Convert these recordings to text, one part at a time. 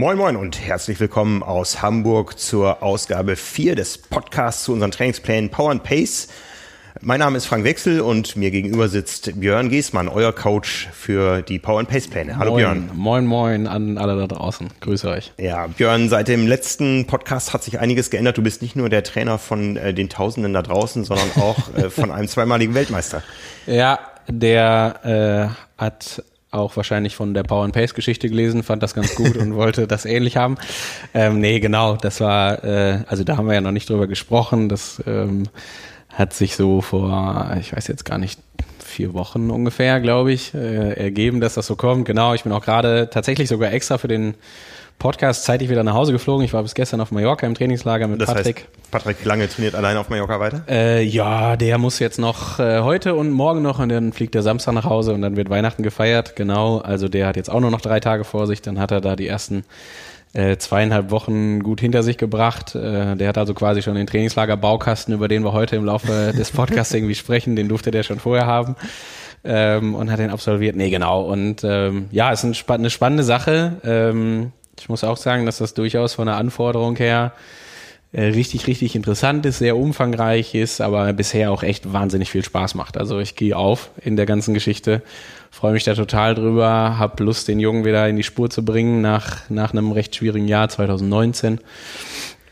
Moin Moin und herzlich willkommen aus Hamburg zur Ausgabe 4 des Podcasts zu unseren Trainingsplänen Power and Pace. Mein Name ist Frank Wechsel und mir gegenüber sitzt Björn Giesmann, euer Coach für die Power and Pace Pläne. Hallo moin, Björn. Moin Moin an alle da draußen. Grüße euch. Ja, Björn, seit dem letzten Podcast hat sich einiges geändert. Du bist nicht nur der Trainer von äh, den Tausenden da draußen, sondern auch äh, von einem zweimaligen Weltmeister. Ja, der äh, hat auch wahrscheinlich von der Power and Pace Geschichte gelesen, fand das ganz gut und wollte das ähnlich haben. Ähm, nee, genau, das war, äh, also da haben wir ja noch nicht drüber gesprochen. Das ähm, hat sich so vor, ich weiß jetzt gar nicht, vier Wochen ungefähr, glaube ich, äh, ergeben, dass das so kommt. Genau, ich bin auch gerade tatsächlich sogar extra für den Podcast zeitig wieder nach Hause geflogen. Ich war bis gestern auf Mallorca im Trainingslager mit Das Patrick. heißt, Patrick Lange trainiert alleine auf Mallorca weiter? Äh, ja, der muss jetzt noch äh, heute und morgen noch und dann fliegt er Samstag nach Hause und dann wird Weihnachten gefeiert. Genau, also der hat jetzt auch nur noch drei Tage vor sich. Dann hat er da die ersten äh, zweieinhalb Wochen gut hinter sich gebracht. Äh, der hat also quasi schon den Trainingslager-Baukasten, über den wir heute im Laufe des Podcasts irgendwie sprechen, den durfte der schon vorher haben. Ähm, und hat den absolviert. Nee, genau. Und ähm, ja, ist eine spannende Sache. Ähm, ich muss auch sagen, dass das durchaus von der Anforderung her äh, richtig, richtig interessant ist, sehr umfangreich ist, aber bisher auch echt wahnsinnig viel Spaß macht. Also ich gehe auf in der ganzen Geschichte, freue mich da total drüber, habe Lust, den Jungen wieder in die Spur zu bringen nach, nach einem recht schwierigen Jahr 2019.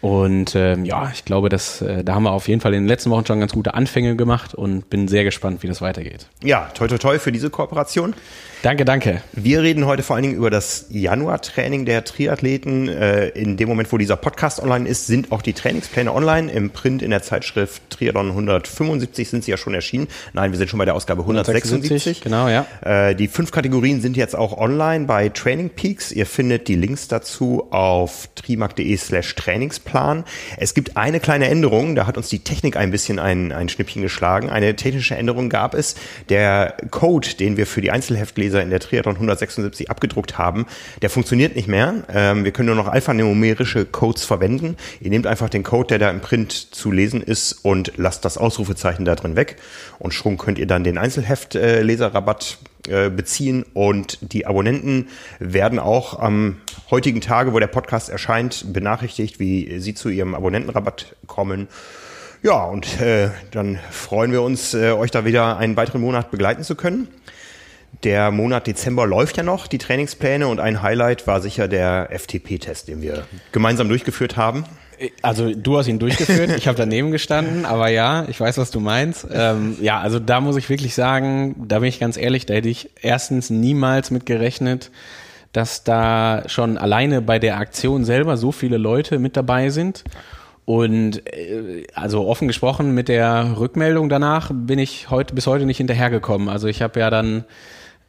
Und ähm, ja, ich glaube, dass äh, da haben wir auf jeden Fall in den letzten Wochen schon ganz gute Anfänge gemacht und bin sehr gespannt, wie das weitergeht. Ja, toi toi toi für diese Kooperation. Danke, danke. Wir reden heute vor allen Dingen über das Januar-Training der Triathleten. Äh, In dem Moment, wo dieser Podcast online ist, sind auch die Trainingspläne online. Im Print in der Zeitschrift Triathlon 175 sind sie ja schon erschienen. Nein, wir sind schon bei der Ausgabe 176. Genau, ja. Äh, Die fünf Kategorien sind jetzt auch online bei Training Peaks. Ihr findet die Links dazu auf trimark.de slash Trainingsplan. Es gibt eine kleine Änderung, da hat uns die Technik ein bisschen ein, ein Schnippchen geschlagen. Eine technische Änderung gab es. Der Code, den wir für die Einzelheftleser in der Triathlon 176 abgedruckt haben, der funktioniert nicht mehr. Ähm, wir können nur noch alphanumerische Codes verwenden. Ihr nehmt einfach den Code, der da im Print zu lesen ist und lasst das Ausrufezeichen da drin weg. Und schon könnt ihr dann den Einzelheft-Leserrabatt äh, beziehen und die Abonnenten werden auch am heutigen Tage, wo der Podcast erscheint, benachrichtigt, wie sie zu ihrem Abonnentenrabatt kommen. Ja, und äh, dann freuen wir uns, äh, euch da wieder einen weiteren Monat begleiten zu können. Der Monat Dezember läuft ja noch, die Trainingspläne und ein Highlight war sicher der FTP-Test, den wir gemeinsam durchgeführt haben. Also du hast ihn durchgeführt, ich habe daneben gestanden, aber ja, ich weiß, was du meinst. Ähm, ja, also da muss ich wirklich sagen, da bin ich ganz ehrlich, da hätte ich erstens niemals mit gerechnet, dass da schon alleine bei der Aktion selber so viele Leute mit dabei sind. Und äh, also offen gesprochen, mit der Rückmeldung danach bin ich heute bis heute nicht hinterhergekommen. Also ich habe ja dann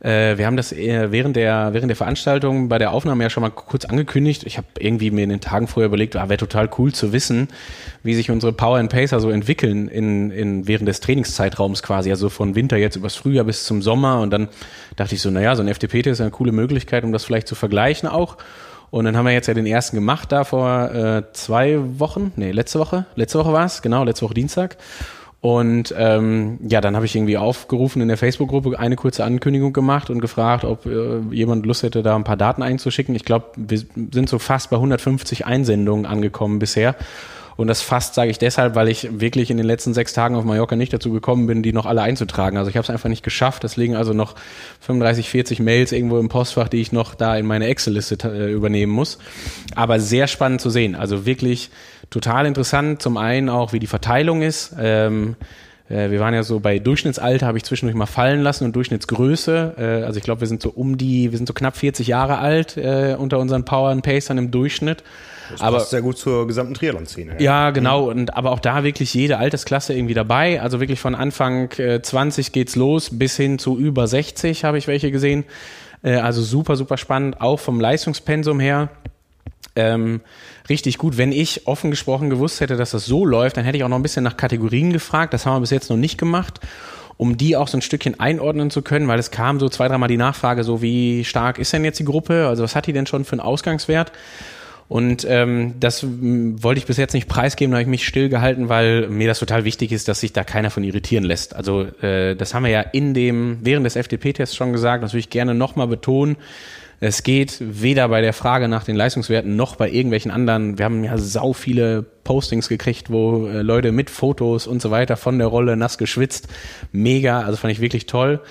äh, wir haben das äh, während der, während der Veranstaltung bei der Aufnahme ja schon mal kurz angekündigt. Ich habe irgendwie mir in den Tagen vorher überlegt, ah, wäre total cool zu wissen, wie sich unsere Power and Pacer so entwickeln in, in, während des Trainingszeitraums quasi, also von Winter jetzt übers Frühjahr bis zum Sommer. Und dann dachte ich so, naja, so ein FTP ist eine coole Möglichkeit, um das vielleicht zu vergleichen auch. Und dann haben wir jetzt ja den ersten gemacht, da vor äh, zwei Wochen, nee, letzte Woche, letzte Woche war es, genau, letzte Woche Dienstag. Und ähm, ja, dann habe ich irgendwie aufgerufen in der Facebook-Gruppe eine kurze Ankündigung gemacht und gefragt, ob äh, jemand Lust hätte, da ein paar Daten einzuschicken. Ich glaube, wir sind so fast bei 150 Einsendungen angekommen bisher. Und das fast sage ich deshalb, weil ich wirklich in den letzten sechs Tagen auf Mallorca nicht dazu gekommen bin, die noch alle einzutragen. Also ich habe es einfach nicht geschafft. Es liegen also noch 35, 40 Mails irgendwo im Postfach, die ich noch da in meine Excel-Liste äh, übernehmen muss. Aber sehr spannend zu sehen. Also wirklich total interessant. Zum einen auch, wie die Verteilung ist. Ähm, äh, wir waren ja so bei Durchschnittsalter, habe ich zwischendurch mal fallen lassen und Durchschnittsgröße. Äh, also ich glaube, wir sind so um die, wir sind so knapp 40 Jahre alt äh, unter unseren Power and Pacern im Durchschnitt. Das aber passt sehr gut zur gesamten Triathlon-Szene. ja, genau. Und aber auch da wirklich jede Altersklasse irgendwie dabei. Also wirklich von Anfang äh, 20 geht's los bis hin zu über 60 habe ich welche gesehen. Äh, also super, super spannend, auch vom Leistungspensum her. Ähm, richtig gut. Wenn ich offen gesprochen gewusst hätte, dass das so läuft, dann hätte ich auch noch ein bisschen nach Kategorien gefragt. Das haben wir bis jetzt noch nicht gemacht, um die auch so ein Stückchen einordnen zu können, weil es kam so zwei, dreimal die Nachfrage, so wie stark ist denn jetzt die Gruppe? Also was hat die denn schon für einen Ausgangswert? Und ähm, das wollte ich bis jetzt nicht preisgeben, da habe ich mich stillgehalten, weil mir das total wichtig ist, dass sich da keiner von irritieren lässt. Also äh, das haben wir ja in dem, während des FDP-Tests schon gesagt, das würde ich gerne nochmal betonen. Es geht weder bei der Frage nach den Leistungswerten noch bei irgendwelchen anderen. Wir haben ja sau viele Postings gekriegt, wo äh, Leute mit Fotos und so weiter von der Rolle nass geschwitzt. Mega, also fand ich wirklich toll.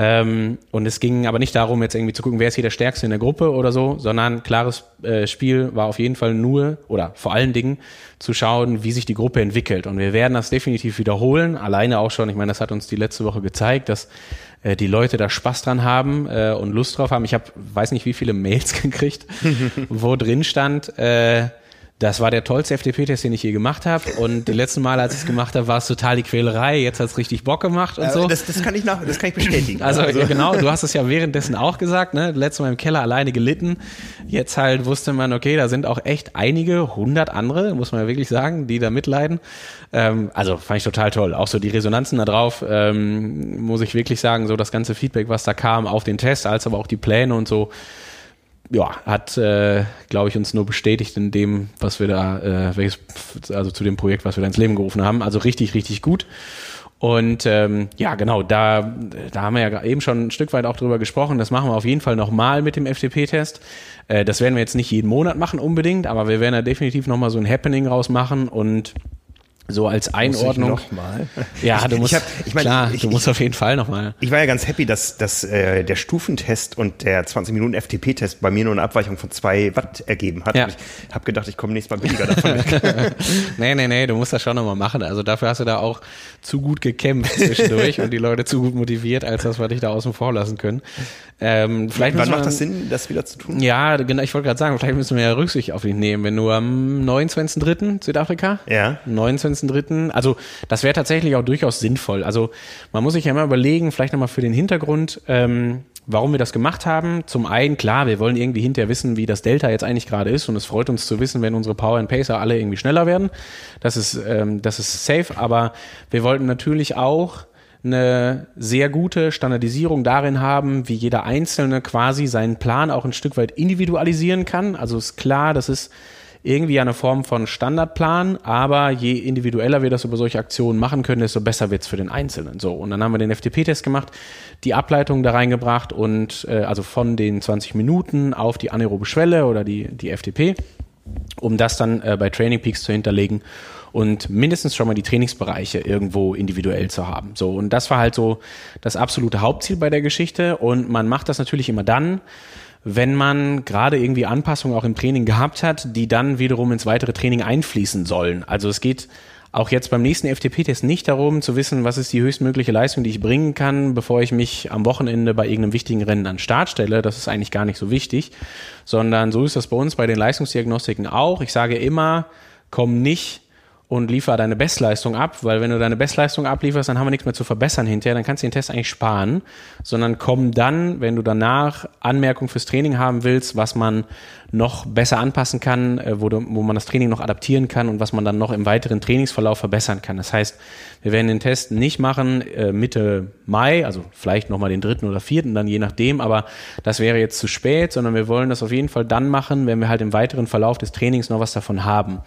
Ähm, und es ging aber nicht darum, jetzt irgendwie zu gucken, wer ist hier der Stärkste in der Gruppe oder so, sondern klares äh, Spiel war auf jeden Fall nur oder vor allen Dingen zu schauen, wie sich die Gruppe entwickelt. Und wir werden das definitiv wiederholen. Alleine auch schon, ich meine, das hat uns die letzte Woche gezeigt, dass äh, die Leute da Spaß dran haben äh, und Lust drauf haben. Ich habe, weiß nicht, wie viele Mails gekriegt, wo drin stand, äh, das war der tollste FDP-Test, den ich je gemacht habe. Und die letzten Mal, als ich es gemacht habe, war es total die Quälerei. Jetzt hat es richtig Bock gemacht und Äh, so. Das, das kann ich nach, das kann ich bestätigen. Also, ja, genau, du hast es ja währenddessen auch gesagt, ne? Letztes Mal im Keller alleine gelitten. Jetzt halt wusste man, okay, da sind auch echt einige, hundert andere, muss man ja wirklich sagen, die da mitleiden. Ähm, also fand ich total toll. Auch so die Resonanzen da drauf, ähm, muss ich wirklich sagen, so das ganze Feedback, was da kam auf den Test, als aber auch die Pläne und so ja, hat, äh, glaube ich, uns nur bestätigt in dem, was wir da, äh, welches, also zu dem Projekt, was wir da ins Leben gerufen haben. Also richtig, richtig gut. Und ähm, ja, genau, da, da haben wir ja eben schon ein Stück weit auch drüber gesprochen. Das machen wir auf jeden Fall nochmal mit dem FTP-Test. Äh, das werden wir jetzt nicht jeden Monat machen unbedingt, aber wir werden da definitiv nochmal so ein Happening rausmachen und so als Einordnung. Muss ich noch mal? Ja, du musst, ich hab, ich mein, klar, ich, du musst auf jeden Fall nochmal. Ich war ja ganz happy, dass, dass äh, der Stufentest und der 20 Minuten FTP-Test bei mir nur eine Abweichung von zwei Watt ergeben hat. Ja. Und ich habe gedacht, ich komme nächstes Mal billiger davon weg. nee, nee, nee, du musst das schon nochmal machen. Also dafür hast du da auch zu gut gekämpft zwischendurch und die Leute zu gut motiviert, als dass wir dich da außen vor lassen können. Ähm, vielleicht Wann müssen wir- macht das Sinn, das wieder zu tun? Ja, genau, ich wollte gerade sagen, vielleicht müssen wir ja Rücksicht auf ihn nehmen, wenn du am 29.3. Südafrika? Ja. 29.3. Also das wäre tatsächlich auch durchaus sinnvoll. Also man muss sich ja immer überlegen, vielleicht nochmal für den Hintergrund, ähm, warum wir das gemacht haben. Zum einen, klar, wir wollen irgendwie hinterher wissen, wie das Delta jetzt eigentlich gerade ist und es freut uns zu wissen, wenn unsere Power and Pacer alle irgendwie schneller werden. Das ist, ähm, das ist safe, aber wir wollten natürlich auch eine sehr gute Standardisierung darin haben, wie jeder Einzelne quasi seinen Plan auch ein Stück weit individualisieren kann. Also ist klar, das ist irgendwie eine Form von Standardplan, aber je individueller wir das über solche Aktionen machen können, desto besser wird's für den Einzelnen. So, und dann haben wir den FTP-Test gemacht, die Ableitung da reingebracht und äh, also von den 20 Minuten auf die anaerobe Schwelle oder die, die FTP, um das dann äh, bei Training Peaks zu hinterlegen und mindestens schon mal die Trainingsbereiche irgendwo individuell zu haben. So, und das war halt so das absolute Hauptziel bei der Geschichte. Und man macht das natürlich immer dann, wenn man gerade irgendwie Anpassungen auch im Training gehabt hat, die dann wiederum ins weitere Training einfließen sollen. Also es geht auch jetzt beim nächsten FTP-Test nicht darum zu wissen, was ist die höchstmögliche Leistung, die ich bringen kann, bevor ich mich am Wochenende bei irgendeinem wichtigen Rennen an den Start stelle. Das ist eigentlich gar nicht so wichtig, sondern so ist das bei uns bei den Leistungsdiagnostiken auch. Ich sage immer, komm nicht und liefer deine Bestleistung ab, weil wenn du deine Bestleistung ablieferst, dann haben wir nichts mehr zu verbessern hinterher, dann kannst du den Test eigentlich sparen, sondern komm dann, wenn du danach Anmerkungen fürs Training haben willst, was man noch besser anpassen kann, äh, wo, du, wo man das Training noch adaptieren kann und was man dann noch im weiteren Trainingsverlauf verbessern kann. Das heißt, wir werden den Test nicht machen äh, Mitte Mai, also vielleicht nochmal den dritten oder vierten, dann je nachdem, aber das wäre jetzt zu spät, sondern wir wollen das auf jeden Fall dann machen, wenn wir halt im weiteren Verlauf des Trainings noch was davon haben.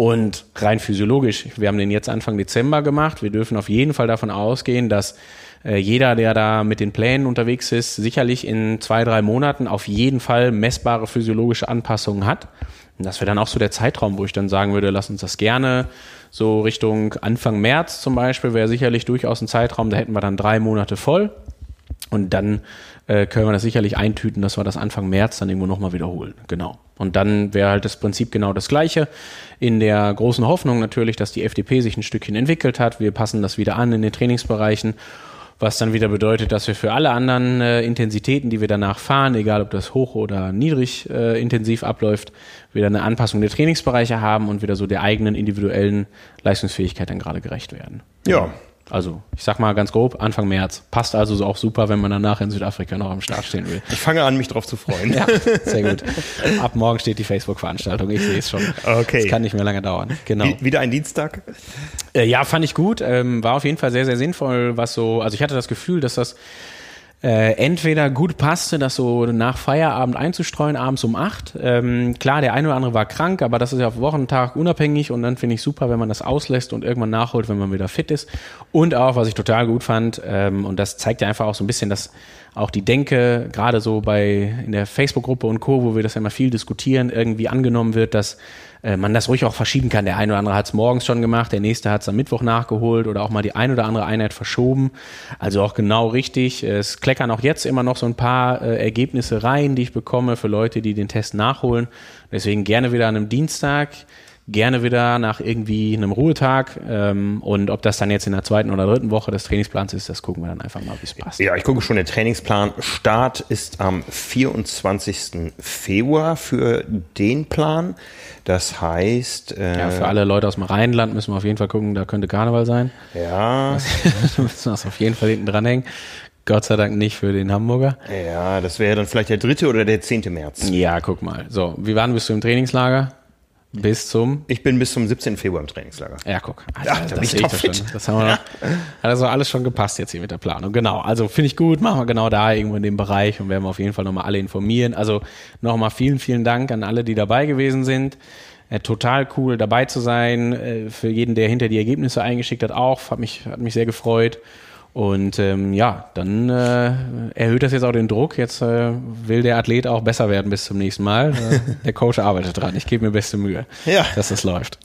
Und rein physiologisch, wir haben den jetzt Anfang Dezember gemacht. Wir dürfen auf jeden Fall davon ausgehen, dass äh, jeder, der da mit den Plänen unterwegs ist, sicherlich in zwei, drei Monaten auf jeden Fall messbare physiologische Anpassungen hat. Und das wäre dann auch so der Zeitraum, wo ich dann sagen würde, lass uns das gerne so Richtung Anfang März zum Beispiel, wäre sicherlich durchaus ein Zeitraum, da hätten wir dann drei Monate voll. Und dann äh, können wir das sicherlich eintüten, dass wir das Anfang März dann irgendwo nochmal wiederholen. Genau. Und dann wäre halt das Prinzip genau das gleiche. In der großen Hoffnung natürlich, dass die FDP sich ein Stückchen entwickelt hat. Wir passen das wieder an in den Trainingsbereichen. Was dann wieder bedeutet, dass wir für alle anderen äh, Intensitäten, die wir danach fahren, egal ob das hoch oder niedrig äh, intensiv abläuft, wieder eine Anpassung der Trainingsbereiche haben und wieder so der eigenen individuellen Leistungsfähigkeit dann gerade gerecht werden. Ja. Also, ich sag mal ganz grob, Anfang März. Passt also so auch super, wenn man danach in Südafrika noch am Start stehen will. Ich fange an, mich drauf zu freuen. Ja, sehr gut. Ab morgen steht die Facebook-Veranstaltung. Ich sehe es schon. Okay. Es kann nicht mehr lange dauern. Genau. Wie- Wieder ein Dienstag? Äh, ja, fand ich gut. Ähm, war auf jeden Fall sehr, sehr sinnvoll, was so, also ich hatte das Gefühl, dass das äh, entweder gut passte, das so nach Feierabend einzustreuen, abends um acht. Ähm, klar, der eine oder andere war krank, aber das ist ja auf Wochentag unabhängig und dann finde ich super, wenn man das auslässt und irgendwann nachholt, wenn man wieder fit ist. Und auch, was ich total gut fand, ähm, und das zeigt ja einfach auch so ein bisschen, dass auch die Denke, gerade so bei in der Facebook-Gruppe und Co., wo wir das ja immer viel diskutieren, irgendwie angenommen wird, dass äh, man das ruhig auch verschieben kann. Der eine oder andere hat es morgens schon gemacht, der nächste hat es am Mittwoch nachgeholt oder auch mal die ein oder andere Einheit verschoben. Also auch genau richtig. Es kleckern auch jetzt immer noch so ein paar äh, Ergebnisse rein, die ich bekomme für Leute, die den Test nachholen. Deswegen gerne wieder an einem Dienstag gerne wieder nach irgendwie einem Ruhetag. Ähm, und ob das dann jetzt in der zweiten oder dritten Woche des Trainingsplans ist, das gucken wir dann einfach mal, wie es passt. Ja, ich gucke schon den Trainingsplan. Start ist am 24. Februar für den Plan. Das heißt. Äh, ja, für alle Leute aus dem Rheinland müssen wir auf jeden Fall gucken, da könnte Karneval sein. Ja. da müssen wir das auf jeden Fall hinten dranhängen. Gott sei Dank nicht für den Hamburger. Ja, das wäre dann vielleicht der dritte oder der zehnte März. Ja, guck mal. So, wie waren bist du im Trainingslager? Bis zum? Ich bin bis zum 17. Februar im Trainingslager. Ja, guck. Also, Ach, da das ich doch schon. Das haben wir noch, Hat also alles schon gepasst jetzt hier mit der Planung. Genau. Also finde ich gut. Machen wir genau da irgendwo in dem Bereich und werden wir auf jeden Fall nochmal alle informieren. Also nochmal vielen, vielen Dank an alle, die dabei gewesen sind. Äh, total cool dabei zu sein. Äh, für jeden, der hinter die Ergebnisse eingeschickt hat, auch. Hat mich, hat mich sehr gefreut. Und ähm, ja, dann äh, erhöht das jetzt auch den Druck. Jetzt äh, will der Athlet auch besser werden bis zum nächsten Mal. Äh, der Coach arbeitet dran. Ich gebe mir beste Mühe, ja. dass das läuft.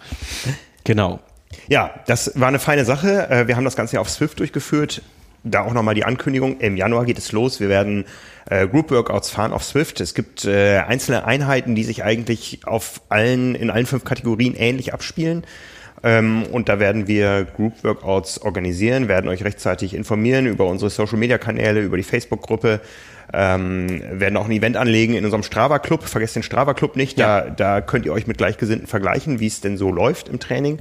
Genau. Ja, das war eine feine Sache. Äh, wir haben das Ganze ja auf Swift durchgeführt. Da auch nochmal die Ankündigung. Im Januar geht es los. Wir werden äh, Group Workouts fahren auf Swift. Es gibt äh, einzelne Einheiten, die sich eigentlich auf allen, in allen fünf Kategorien ähnlich abspielen. Ähm, und da werden wir Group Workouts organisieren, werden euch rechtzeitig informieren über unsere Social Media Kanäle, über die Facebook-Gruppe. Ähm, werden auch ein Event anlegen in unserem Strava Club. Vergesst den Strava Club nicht. Ja. Da, da könnt ihr euch mit Gleichgesinnten vergleichen, wie es denn so läuft im Training.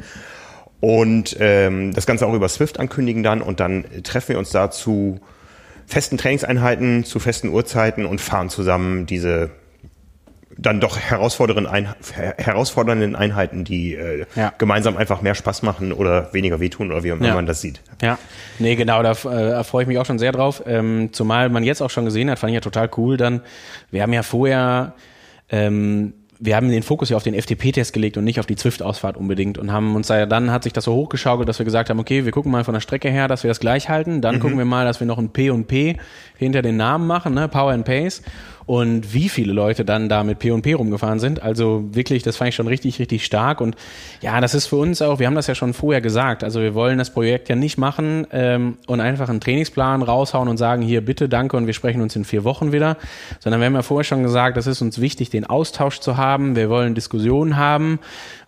Und ähm, das Ganze auch über Swift ankündigen dann. Und dann treffen wir uns da zu festen Trainingseinheiten, zu festen Uhrzeiten und fahren zusammen diese dann doch herausfordernden, Ein herausfordernden Einheiten, die äh, ja. gemeinsam einfach mehr Spaß machen oder weniger wehtun oder wie auch immer ja. man das sieht. Ja, nee, genau, da äh, freue ich mich auch schon sehr drauf. Ähm, zumal man jetzt auch schon gesehen hat, fand ich ja total cool dann. Wir haben ja vorher ähm, wir haben den Fokus ja auf den FTP-Test gelegt und nicht auf die Zwift-Ausfahrt unbedingt und haben uns da dann hat sich das so hochgeschaukelt, dass wir gesagt haben, okay, wir gucken mal von der Strecke her, dass wir das gleich halten, dann mhm. gucken wir mal, dass wir noch ein P und P hinter den Namen machen, ne, Power and Pace und wie viele Leute dann da mit P&P rumgefahren sind. Also wirklich, das fand ich schon richtig, richtig stark. Und ja, das ist für uns auch, wir haben das ja schon vorher gesagt, also wir wollen das Projekt ja nicht machen ähm, und einfach einen Trainingsplan raushauen und sagen, hier bitte, danke und wir sprechen uns in vier Wochen wieder, sondern wir haben ja vorher schon gesagt, es ist uns wichtig, den Austausch zu haben. Wir wollen Diskussionen haben.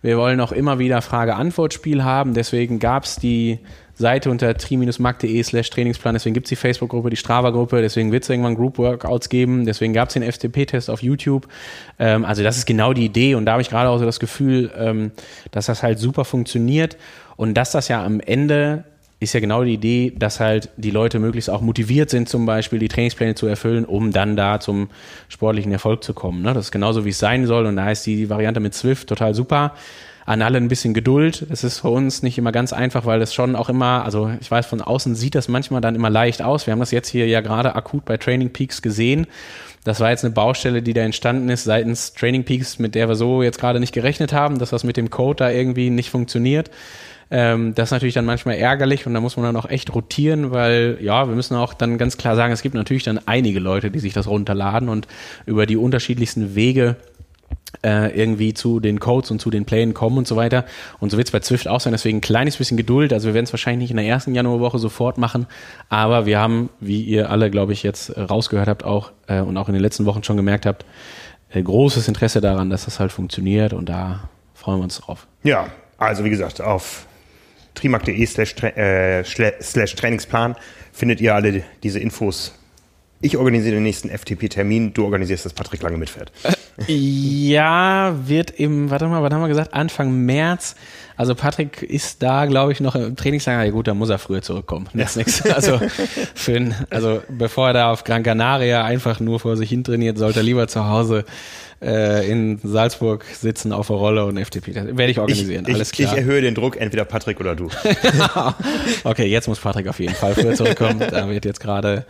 Wir wollen auch immer wieder Frage-Antwort-Spiel haben. Deswegen gab es die Seite unter tri-mark.de slash Trainingsplan. Deswegen gibt es die Facebook-Gruppe, die Strava-Gruppe, deswegen wird es irgendwann Group-Workouts geben, deswegen gab es den FTP-Test auf YouTube. Ähm, also das ist genau die Idee und da habe ich gerade auch so das Gefühl, ähm, dass das halt super funktioniert und dass das ja am Ende ist ja genau die Idee, dass halt die Leute möglichst auch motiviert sind, zum Beispiel die Trainingspläne zu erfüllen, um dann da zum sportlichen Erfolg zu kommen. Ne? Das ist genauso, wie es sein soll. Und da ist die Variante mit Swift total super an alle ein bisschen Geduld. Das ist für uns nicht immer ganz einfach, weil das schon auch immer, also ich weiß, von außen sieht das manchmal dann immer leicht aus. Wir haben das jetzt hier ja gerade akut bei Training Peaks gesehen. Das war jetzt eine Baustelle, die da entstanden ist seitens Training Peaks, mit der wir so jetzt gerade nicht gerechnet haben, dass das mit dem Code da irgendwie nicht funktioniert. Ähm, das ist natürlich dann manchmal ärgerlich und da muss man dann auch echt rotieren, weil ja, wir müssen auch dann ganz klar sagen, es gibt natürlich dann einige Leute, die sich das runterladen und über die unterschiedlichsten Wege äh, irgendwie zu den Codes und zu den Plänen kommen und so weiter. Und so wird es bei Zwift auch sein. Deswegen ein kleines bisschen Geduld. Also wir werden es wahrscheinlich nicht in der ersten Januarwoche sofort machen, aber wir haben, wie ihr alle, glaube ich, jetzt rausgehört habt auch äh, und auch in den letzten Wochen schon gemerkt habt, äh, großes Interesse daran, dass das halt funktioniert und da freuen wir uns drauf. Ja, also wie gesagt, auf trimark.de slash, äh, Trainingsplan findet ihr alle diese Infos ich organisiere den nächsten FTP-Termin, du organisierst, dass Patrick lange mitfährt. Ja, wird im, warte mal, was haben wir gesagt? Anfang März. Also Patrick ist da, glaube ich, noch im Trainingslager. Ja gut, da muss er früher zurückkommen. Ja. Also, für, also bevor er da auf Gran Canaria einfach nur vor sich hin trainiert, sollte er lieber zu Hause äh, in Salzburg sitzen auf der Rolle und FDP. Das werde ich organisieren. Ich, Alles ich, klar. ich erhöhe den Druck, entweder Patrick oder du. okay, jetzt muss Patrick auf jeden Fall früher zurückkommen. Da wird jetzt gerade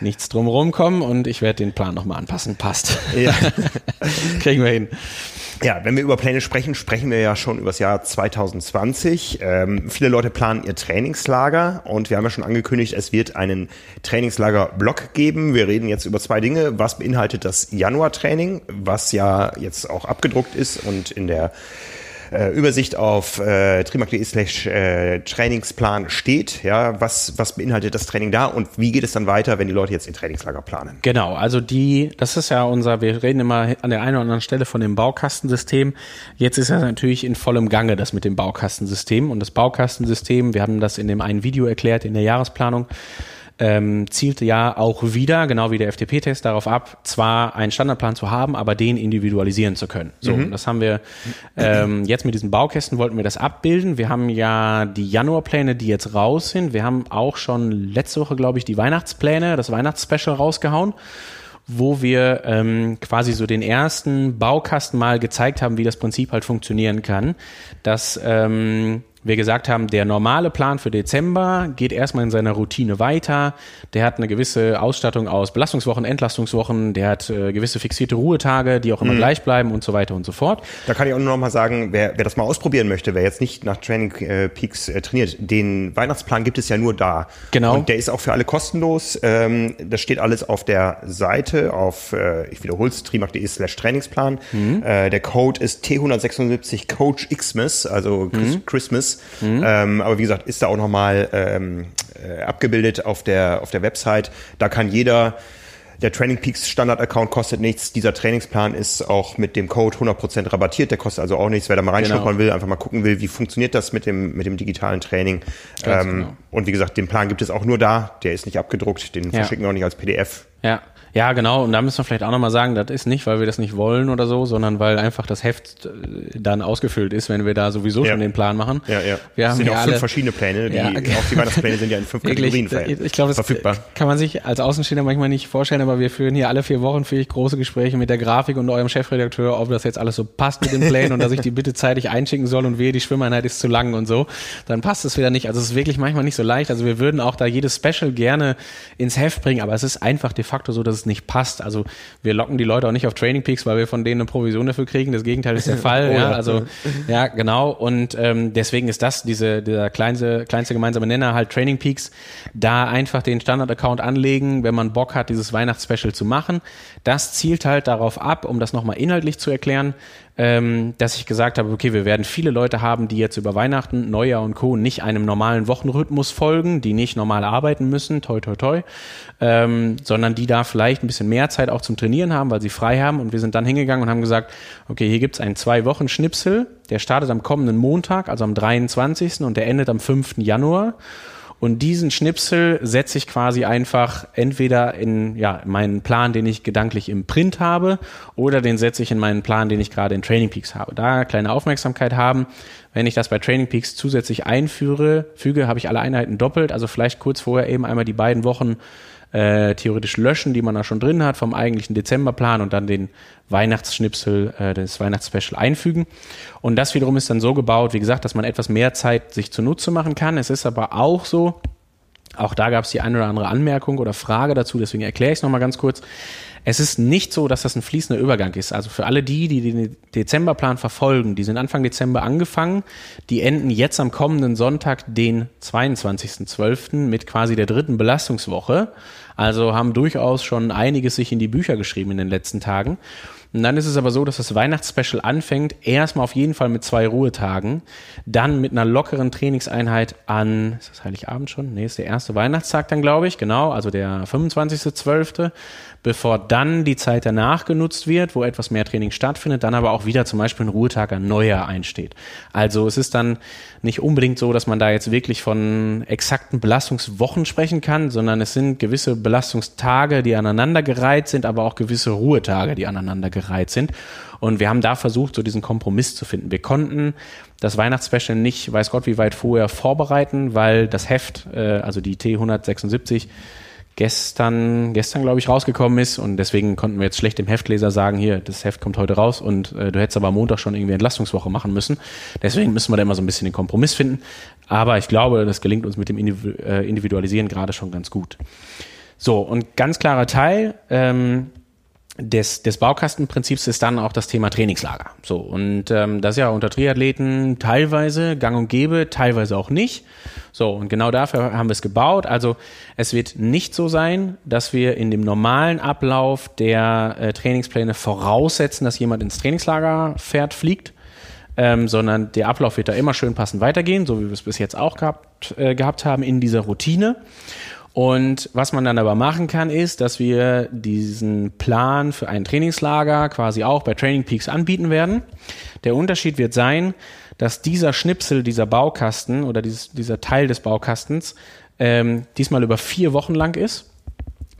nichts drumherum kommen und ich werde den Plan nochmal anpassen. Passt. Ja. Kriegen wir hin. Ja, wenn wir über Pläne sprechen, sprechen wir ja schon über das Jahr 2020. Ähm, viele Leute planen ihr Trainingslager und wir haben ja schon angekündigt, es wird einen Trainingslager-Blog geben. Wir reden jetzt über zwei Dinge. Was beinhaltet das Januar-Training, was ja jetzt auch abgedruckt ist und in der äh, Übersicht auf äh, trimark.de slash äh, Trainingsplan steht. Ja, was, was beinhaltet das Training da und wie geht es dann weiter, wenn die Leute jetzt ihr Trainingslager planen? Genau, also die, das ist ja unser, wir reden immer an der einen oder anderen Stelle von dem Baukastensystem. Jetzt ist das natürlich in vollem Gange, das mit dem Baukastensystem. Und das Baukastensystem, wir haben das in dem einen Video erklärt in der Jahresplanung, ähm, zielte ja auch wieder, genau wie der FTP-Test, darauf ab, zwar einen Standardplan zu haben, aber den individualisieren zu können. So, mhm. das haben wir ähm, jetzt mit diesen Baukästen wollten wir das abbilden. Wir haben ja die Januarpläne, die jetzt raus sind. Wir haben auch schon letzte Woche, glaube ich, die Weihnachtspläne, das Weihnachtsspecial rausgehauen wo wir ähm, quasi so den ersten Baukasten mal gezeigt haben, wie das Prinzip halt funktionieren kann. Dass ähm, wir gesagt haben, der normale Plan für Dezember geht erstmal in seiner Routine weiter. Der hat eine gewisse Ausstattung aus Belastungswochen, Entlastungswochen, der hat äh, gewisse fixierte Ruhetage, die auch immer mhm. gleich bleiben und so weiter und so fort. Da kann ich auch nur noch mal sagen, wer, wer das mal ausprobieren möchte, wer jetzt nicht nach Training äh, Peaks äh, trainiert, den Weihnachtsplan gibt es ja nur da. Genau. Und der ist auch für alle kostenlos. Ähm, das steht alles auf der Seite auf, äh, ich wiederhole es, trimark.de slash Trainingsplan. Mhm. Äh, der Code ist T176 Coach Xmas, also mhm. Christmas. Mhm. Ähm, aber wie gesagt, ist da auch nochmal ähm, äh, abgebildet auf der, auf der Website. Da kann jeder der Training Peaks Standard Account kostet nichts. Dieser Trainingsplan ist auch mit dem Code 100% rabattiert. Der kostet also auch nichts. Wer da mal reinschnuppern genau. will, einfach mal gucken will, wie funktioniert das mit dem, mit dem digitalen Training. Ähm, genau. Und wie gesagt, den Plan gibt es auch nur da. Der ist nicht abgedruckt. Den ja. verschicken wir auch nicht als PDF. Ja. Ja, genau. Und da müssen wir vielleicht auch nochmal sagen, das ist nicht, weil wir das nicht wollen oder so, sondern weil einfach das Heft äh, dann ausgefüllt ist, wenn wir da sowieso ja. schon den Plan machen. Ja, ja. Wir haben sind ja auch fünf verschiedene Pläne. Die, ja. Auch die Weihnachtspläne sind ja in fünf Kategorien Wirklich, Ich glaube, das verfügbar. kann man sich als Außenstehender manchmal nicht vorstellen, aber wir führen hier alle vier Wochen für große Gespräche mit der Grafik und eurem Chefredakteur, ob das jetzt alles so passt mit den Plänen und dass ich die bitte zeitig einschicken soll und wehe, die Schwimmeinheit ist zu lang und so. Dann passt es wieder nicht. Also es ist wirklich manchmal nicht so leicht. Also wir würden auch da jedes Special gerne ins Heft bringen, aber es ist einfach de facto so, dass es nicht passt. Also wir locken die Leute auch nicht auf Training Peaks, weil wir von denen eine Provision dafür kriegen. Das Gegenteil ist der Fall. oh, ja, also ja, genau. Und ähm, deswegen ist das diese dieser kleinste kleinste gemeinsame Nenner halt Training Peaks. Da einfach den Standard-Account anlegen, wenn man Bock hat, dieses Weihnachtsspecial zu machen. Das zielt halt darauf ab, um das nochmal inhaltlich zu erklären ähm, dass ich gesagt habe, okay, wir werden viele Leute haben, die jetzt über Weihnachten, Neujahr und Co. nicht einem normalen Wochenrhythmus folgen, die nicht normal arbeiten müssen, toi toi toi, ähm, sondern die da vielleicht ein bisschen mehr Zeit auch zum Trainieren haben, weil sie frei haben. Und wir sind dann hingegangen und haben gesagt, okay, hier gibt's einen Zwei-Wochen-Schnipsel, der startet am kommenden Montag, also am 23. und der endet am 5. Januar. Und diesen Schnipsel setze ich quasi einfach entweder in ja, meinen Plan, den ich gedanklich im Print habe, oder den setze ich in meinen Plan, den ich gerade in Training Peaks habe. Da kleine Aufmerksamkeit haben. Wenn ich das bei Training Peaks zusätzlich einführe, füge, habe ich alle Einheiten doppelt. Also vielleicht kurz vorher eben einmal die beiden Wochen äh, theoretisch löschen, die man da schon drin hat vom eigentlichen Dezemberplan und dann den Weihnachtsschnipsel, äh, das Weihnachtsspecial einfügen. Und das wiederum ist dann so gebaut, wie gesagt, dass man etwas mehr Zeit sich zunutze machen kann. Es ist aber auch so, auch da gab es die eine oder andere Anmerkung oder Frage dazu, deswegen erkläre ich es nochmal ganz kurz. Es ist nicht so, dass das ein fließender Übergang ist. Also für alle die, die den Dezemberplan verfolgen, die sind Anfang Dezember angefangen, die enden jetzt am kommenden Sonntag, den 22.12. mit quasi der dritten Belastungswoche. Also haben durchaus schon einiges sich in die Bücher geschrieben in den letzten Tagen. Und dann ist es aber so, dass das Weihnachtsspecial anfängt, erstmal auf jeden Fall mit zwei Ruhetagen, dann mit einer lockeren Trainingseinheit an, ist das Heiligabend schon? Nee, ist der erste Weihnachtstag dann, glaube ich, genau, also der 25.12., bevor dann die Zeit danach genutzt wird, wo etwas mehr Training stattfindet, dann aber auch wieder zum Beispiel ein Ruhetag an Neujahr einsteht. Also es ist dann nicht unbedingt so, dass man da jetzt wirklich von exakten Belastungswochen sprechen kann, sondern es sind gewisse Belastungstage, die aneinandergereiht sind, aber auch gewisse Ruhetage, die aneinandergereiht sind. Und wir haben da versucht, so diesen Kompromiss zu finden. Wir konnten das Weihnachtsspecial nicht, weiß Gott wie weit vorher vorbereiten, weil das Heft, äh, also die T176, gestern, gestern glaube ich, rausgekommen ist und deswegen konnten wir jetzt schlecht dem Heftleser sagen, hier, das Heft kommt heute raus und äh, du hättest aber Montag schon irgendwie Entlastungswoche machen müssen. Deswegen müssen wir da immer so ein bisschen den Kompromiss finden. Aber ich glaube, das gelingt uns mit dem äh, Individualisieren gerade schon ganz gut. So, und ganz klarer Teil, ähm, des, des Baukastenprinzips ist dann auch das Thema Trainingslager. So, und ähm, das ist ja unter Triathleten teilweise gang und gäbe, teilweise auch nicht. So, und genau dafür haben wir es gebaut. Also es wird nicht so sein, dass wir in dem normalen Ablauf der äh, Trainingspläne voraussetzen, dass jemand ins Trainingslager fährt, fliegt, ähm, sondern der Ablauf wird da immer schön passend weitergehen, so wie wir es bis jetzt auch gehabt, äh, gehabt haben in dieser Routine. Und was man dann aber machen kann, ist, dass wir diesen Plan für ein Trainingslager quasi auch bei Training Peaks anbieten werden. Der Unterschied wird sein, dass dieser Schnipsel, dieser Baukasten oder dieses, dieser Teil des Baukastens ähm, diesmal über vier Wochen lang ist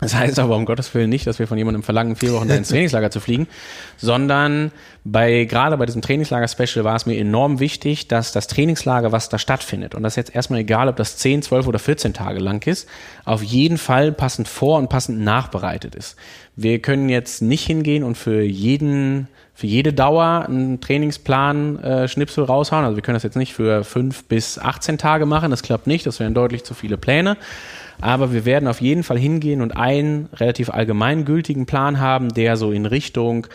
das heißt aber um Gottes Willen nicht, dass wir von jemandem verlangen, vier Wochen ins Trainingslager zu fliegen, sondern bei, gerade bei diesem Trainingslager-Special war es mir enorm wichtig, dass das Trainingslager, was da stattfindet, und das ist jetzt erstmal egal, ob das 10, 12 oder 14 Tage lang ist, auf jeden Fall passend vor und passend nachbereitet ist. Wir können jetzt nicht hingehen und für jeden für jede Dauer einen Trainingsplan äh, Schnipsel raushauen. Also wir können das jetzt nicht für fünf bis 18 Tage machen. Das klappt nicht. Das wären deutlich zu viele Pläne. Aber wir werden auf jeden Fall hingehen und einen relativ allgemeingültigen Plan haben, der so in Richtung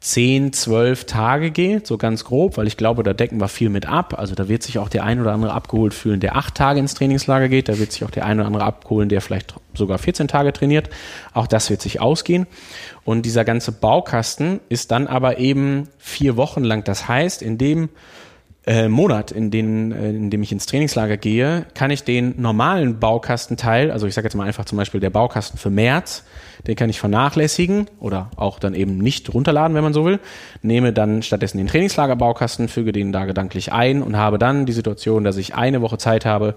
10, 12 Tage geht, so ganz grob, weil ich glaube, da decken wir viel mit ab. Also da wird sich auch der ein oder andere abgeholt fühlen, der acht Tage ins Trainingslager geht. Da wird sich auch der ein oder andere abholen, der vielleicht sogar 14 Tage trainiert. Auch das wird sich ausgehen. Und dieser ganze Baukasten ist dann aber eben vier Wochen lang. Das heißt, in dem äh, Monat, in, den, äh, in dem ich ins Trainingslager gehe, kann ich den normalen Baukastenteil, also ich sage jetzt mal einfach zum Beispiel der Baukasten für März, den kann ich vernachlässigen oder auch dann eben nicht runterladen, wenn man so will, nehme dann stattdessen den Trainingslager-Baukasten, füge den da gedanklich ein und habe dann die Situation, dass ich eine Woche Zeit habe,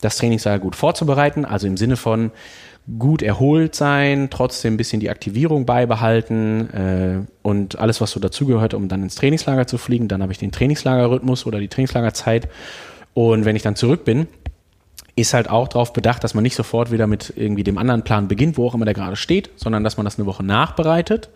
das Trainingslager gut vorzubereiten, also im Sinne von gut erholt sein, trotzdem ein bisschen die Aktivierung beibehalten äh, und alles, was so dazugehört, um dann ins Trainingslager zu fliegen. Dann habe ich den Trainingslagerrhythmus oder die Trainingslagerzeit. Und wenn ich dann zurück bin, ist halt auch darauf bedacht, dass man nicht sofort wieder mit irgendwie dem anderen Plan beginnt, wo auch immer der gerade steht, sondern dass man das eine Woche nachbereitet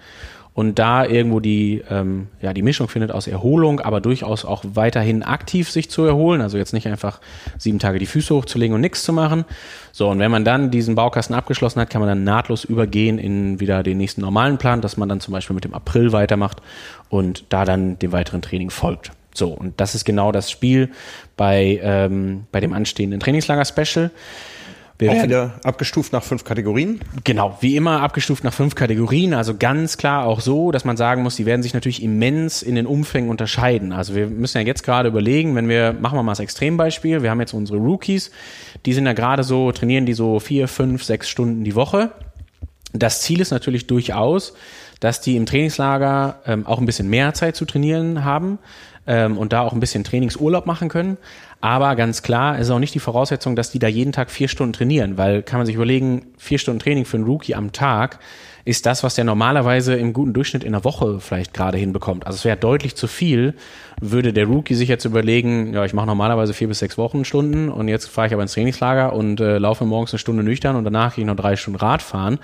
und da irgendwo die, ähm, ja, die Mischung findet aus Erholung, aber durchaus auch weiterhin aktiv sich zu erholen. Also jetzt nicht einfach sieben Tage die Füße hochzulegen und nichts zu machen. So, und wenn man dann diesen Baukasten abgeschlossen hat, kann man dann nahtlos übergehen in wieder den nächsten normalen Plan, dass man dann zum Beispiel mit dem April weitermacht und da dann dem weiteren Training folgt. So, und das ist genau das Spiel bei, ähm, bei dem anstehenden Trainingslager-Special. Wir auch wieder abgestuft nach fünf Kategorien? Genau, wie immer abgestuft nach fünf Kategorien. Also ganz klar auch so, dass man sagen muss, die werden sich natürlich immens in den Umfängen unterscheiden. Also wir müssen ja jetzt gerade überlegen, wenn wir, machen wir mal das Extrembeispiel, wir haben jetzt unsere Rookies, die sind ja gerade so, trainieren die so vier, fünf, sechs Stunden die Woche. Das Ziel ist natürlich durchaus, dass die im Trainingslager ähm, auch ein bisschen mehr Zeit zu trainieren haben ähm, und da auch ein bisschen Trainingsurlaub machen können. Aber ganz klar ist auch nicht die Voraussetzung, dass die da jeden Tag vier Stunden trainieren, weil kann man sich überlegen, vier Stunden Training für einen Rookie am Tag ist das, was der normalerweise im guten Durchschnitt in der Woche vielleicht gerade hinbekommt. Also es wäre deutlich zu viel, würde der Rookie sich jetzt überlegen, ja, ich mache normalerweise vier bis sechs Wochenstunden und jetzt fahre ich aber ins Trainingslager und äh, laufe morgens eine Stunde nüchtern und danach gehe ich noch drei Stunden Rad fahren,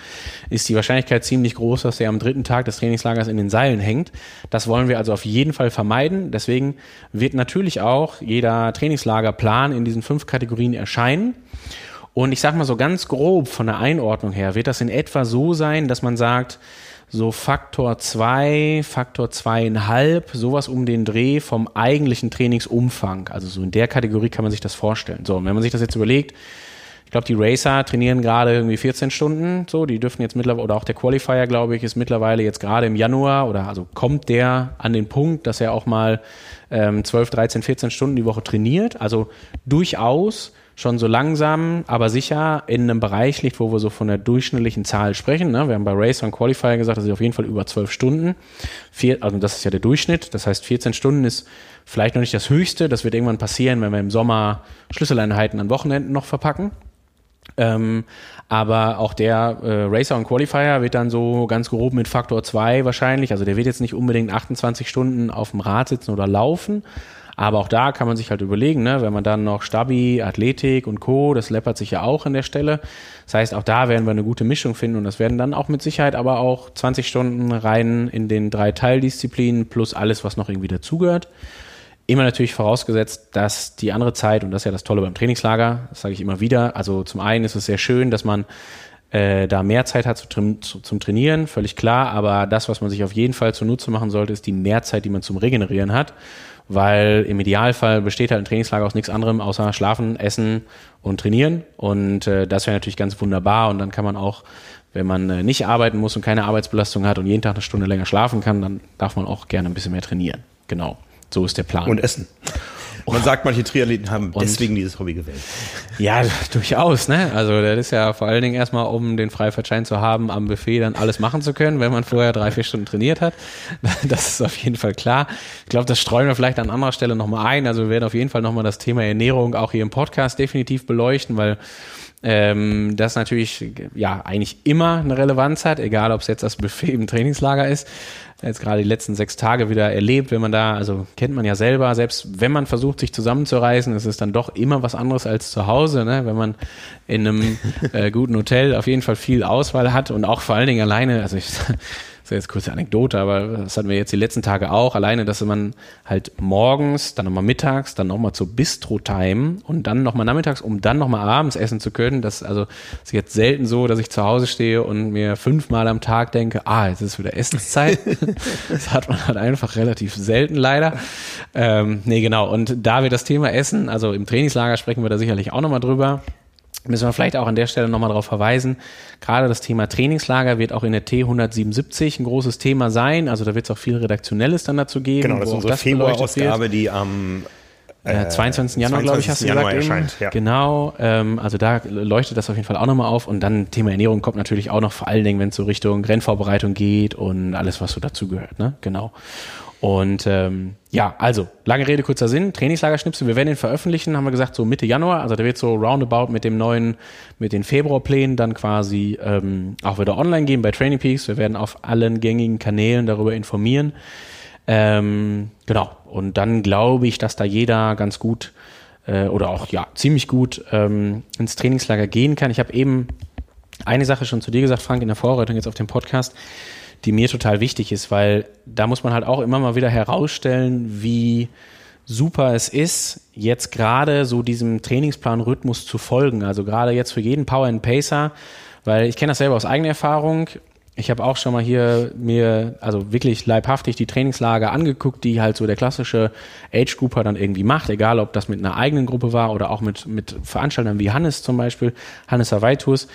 ist die Wahrscheinlichkeit ziemlich groß, dass er am dritten Tag des Trainingslagers in den Seilen hängt. Das wollen wir also auf jeden Fall vermeiden. Deswegen wird natürlich auch jeder Trainingslagerplan in diesen fünf Kategorien erscheinen. Und ich sag mal so ganz grob von der Einordnung her wird das in etwa so sein, dass man sagt, so Faktor zwei, Faktor zweieinhalb, sowas um den Dreh vom eigentlichen Trainingsumfang. Also so in der Kategorie kann man sich das vorstellen. So, und wenn man sich das jetzt überlegt, ich glaube, die Racer trainieren gerade irgendwie 14 Stunden, so, die dürfen jetzt mittlerweile, oder auch der Qualifier, glaube ich, ist mittlerweile jetzt gerade im Januar, oder also kommt der an den Punkt, dass er auch mal ähm, 12, 13, 14 Stunden die Woche trainiert. Also durchaus schon so langsam, aber sicher in einem Bereich liegt, wo wir so von der durchschnittlichen Zahl sprechen. Ne? Wir haben bei Race und Qualifier gesagt, das ist auf jeden Fall über zwölf Stunden. Vier, also das ist ja der Durchschnitt. Das heißt, 14 Stunden ist vielleicht noch nicht das Höchste. Das wird irgendwann passieren, wenn wir im Sommer Schlüsseleinheiten an Wochenenden noch verpacken. Ähm, aber auch der äh, Racer und Qualifier wird dann so ganz grob mit Faktor 2 wahrscheinlich, also der wird jetzt nicht unbedingt 28 Stunden auf dem Rad sitzen oder laufen, Aber auch da kann man sich halt überlegen, ne, wenn man dann noch Stabi, Athletik und Co., das läppert sich ja auch an der Stelle. Das heißt, auch da werden wir eine gute Mischung finden und das werden dann auch mit Sicherheit aber auch 20 Stunden rein in den drei Teildisziplinen plus alles, was noch irgendwie dazugehört. Immer natürlich vorausgesetzt, dass die andere Zeit, und das ist ja das Tolle beim Trainingslager, das sage ich immer wieder, also zum einen ist es sehr schön, dass man äh, da mehr Zeit hat zu, zu, zum Trainieren, völlig klar, aber das, was man sich auf jeden Fall zunutze machen sollte, ist die Mehrzeit, die man zum Regenerieren hat weil im Idealfall besteht halt ein Trainingslager aus nichts anderem außer Schlafen, Essen und Trainieren. Und äh, das wäre natürlich ganz wunderbar. Und dann kann man auch, wenn man äh, nicht arbeiten muss und keine Arbeitsbelastung hat und jeden Tag eine Stunde länger schlafen kann, dann darf man auch gerne ein bisschen mehr trainieren. Genau. So ist der Plan. Und essen. Man sagt, manche Triathleten haben und deswegen dieses Hobby gewählt. Ja, durchaus, ne? Also das ist ja vor allen Dingen erstmal, um den Freifahrtschein zu haben, am Buffet dann alles machen zu können, wenn man vorher drei, vier Stunden trainiert hat. Das ist auf jeden Fall klar. Ich glaube, das streuen wir vielleicht an anderer Stelle nochmal ein. Also wir werden auf jeden Fall nochmal das Thema Ernährung auch hier im Podcast definitiv beleuchten, weil ähm, das natürlich ja eigentlich immer eine Relevanz hat, egal ob es jetzt das Buffet im Trainingslager ist jetzt gerade die letzten sechs Tage wieder erlebt, wenn man da, also kennt man ja selber, selbst wenn man versucht, sich zusammenzureißen, ist es dann doch immer was anderes als zu Hause, ne? wenn man in einem äh, guten Hotel auf jeden Fall viel Auswahl hat und auch vor allen Dingen alleine, also ich ist jetzt kurze Anekdote, aber das hatten wir jetzt die letzten Tage auch. Alleine, dass man halt morgens, dann nochmal mittags, dann nochmal zur Bistro-Time und dann nochmal nachmittags, um dann nochmal abends essen zu können. Das also ist jetzt selten so, dass ich zu Hause stehe und mir fünfmal am Tag denke, ah, jetzt ist wieder Essenszeit. das hat man halt einfach relativ selten leider. Ähm, nee, genau. Und da wir das Thema Essen, also im Trainingslager sprechen wir da sicherlich auch nochmal drüber müssen wir vielleicht auch an der Stelle nochmal darauf verweisen. Gerade das Thema Trainingslager wird auch in der T177 ein großes Thema sein. Also da wird es auch viel Redaktionelles dann dazu geben. Genau, das ist unsere Februar-Ausgabe, die am äh, 22. Januar, glaube ich, hast du Januar gesagt. Erscheint, ja. Genau, ähm, also da leuchtet das auf jeden Fall auch nochmal auf. Und dann Thema Ernährung kommt natürlich auch noch vor allen Dingen, wenn es so Richtung Rennvorbereitung geht und alles, was so dazugehört. Ne? Genau. Und ähm, ja, also, lange Rede, kurzer Sinn. Trainingslagerschnipsel, wir werden den veröffentlichen, haben wir gesagt, so Mitte Januar. Also der wird so roundabout mit dem neuen, mit den Februarplänen dann quasi ähm, auch wieder online gehen bei Training Peaks. Wir werden auf allen gängigen Kanälen darüber informieren. Ähm, genau. Und dann glaube ich, dass da jeder ganz gut äh, oder auch ja ziemlich gut ähm, ins Trainingslager gehen kann. Ich habe eben eine Sache schon zu dir gesagt, Frank, in der Vorbereitung jetzt auf den Podcast die mir total wichtig ist, weil da muss man halt auch immer mal wieder herausstellen, wie super es ist, jetzt gerade so diesem Trainingsplan-Rhythmus zu folgen. Also gerade jetzt für jeden Power and Pacer, weil ich kenne das selber aus eigener Erfahrung. Ich habe auch schon mal hier mir, also wirklich leibhaftig die Trainingslager angeguckt, die halt so der klassische Age-Grouper dann irgendwie macht, egal ob das mit einer eigenen Gruppe war oder auch mit, mit Veranstaltern wie Hannes zum Beispiel, Hannes Havaitus.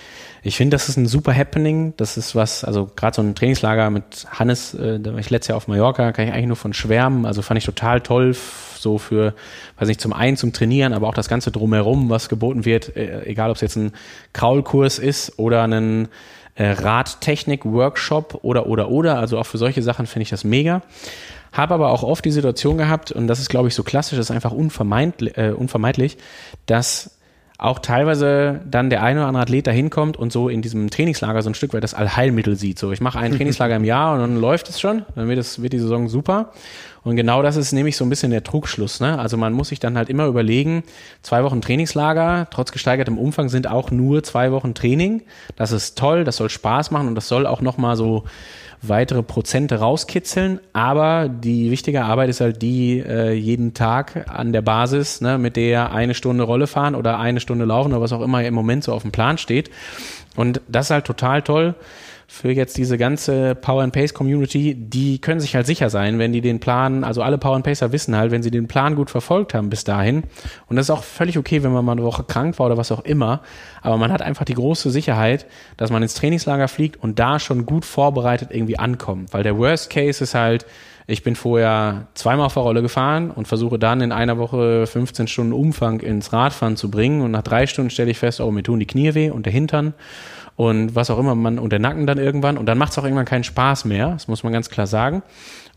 Ich finde, das ist ein super Happening. Das ist was, also gerade so ein Trainingslager mit Hannes, äh, da war ich letztes Jahr auf Mallorca, kann ich eigentlich nur von schwärmen. Also fand ich total toll, so für, weiß nicht, zum einen zum Trainieren, aber auch das Ganze drumherum, was geboten wird, äh, egal ob es jetzt ein Kraulkurs ist oder ein äh, Radtechnik-Workshop oder, oder, oder. Also auch für solche Sachen finde ich das mega. Habe aber auch oft die Situation gehabt, und das ist, glaube ich, so klassisch, das ist einfach unvermeidlich, äh, unvermeidlich, dass auch teilweise dann der eine oder andere Athlet da hinkommt und so in diesem Trainingslager so ein Stück weit das Allheilmittel sieht. So, ich mache ein Trainingslager im Jahr und dann läuft es schon, dann wird, es, wird die Saison super. Und genau das ist nämlich so ein bisschen der Trugschluss. Ne? Also man muss sich dann halt immer überlegen, zwei Wochen Trainingslager, trotz gesteigertem Umfang sind auch nur zwei Wochen Training. Das ist toll, das soll Spaß machen und das soll auch nochmal so weitere Prozente rauskitzeln. Aber die wichtige Arbeit ist halt die äh, jeden Tag an der Basis, ne, mit der eine Stunde Rolle fahren oder eine Stunde laufen oder was auch immer im Moment so auf dem Plan steht. Und das ist halt total toll für jetzt diese ganze Power and Pace Community, die können sich halt sicher sein, wenn die den Plan, also alle Power and Pacer wissen halt, wenn sie den Plan gut verfolgt haben bis dahin. Und das ist auch völlig okay, wenn man mal eine Woche krank war oder was auch immer. Aber man hat einfach die große Sicherheit, dass man ins Trainingslager fliegt und da schon gut vorbereitet irgendwie ankommt. Weil der Worst Case ist halt, ich bin vorher zweimal auf der Rolle gefahren und versuche dann in einer Woche 15 Stunden Umfang ins Radfahren zu bringen. Und nach drei Stunden stelle ich fest, oh, mir tun die Knie weh und der Hintern und was auch immer man und der Nacken dann irgendwann und dann macht es auch irgendwann keinen Spaß mehr, das muss man ganz klar sagen.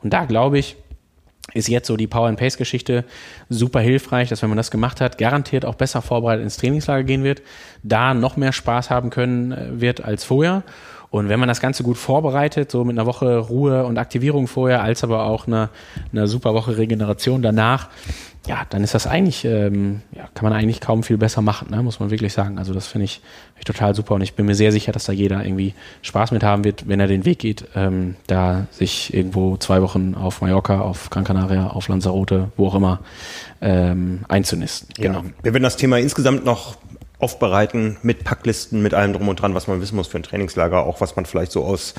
Und da glaube ich, ist jetzt so die Power and Pace Geschichte super hilfreich, dass wenn man das gemacht hat, garantiert auch besser vorbereitet ins Trainingslager gehen wird, da noch mehr Spaß haben können äh, wird als vorher Und wenn man das Ganze gut vorbereitet, so mit einer Woche Ruhe und Aktivierung vorher, als aber auch eine, eine super Woche Regeneration danach, ja, dann ist das eigentlich, ähm, ja, kann man eigentlich kaum viel besser machen, ne? muss man wirklich sagen. Also das finde ich, find ich total super und ich bin mir sehr sicher, dass da jeder irgendwie Spaß mit haben wird, wenn er den Weg geht, ähm, da sich irgendwo zwei Wochen auf Mallorca, auf Gran Canaria, auf Lanzarote, wo auch immer, ähm, einzunisten. Genau. Ja, wir werden das Thema insgesamt noch aufbereiten mit Packlisten, mit allem drum und dran, was man wissen muss für ein Trainingslager, auch was man vielleicht so aus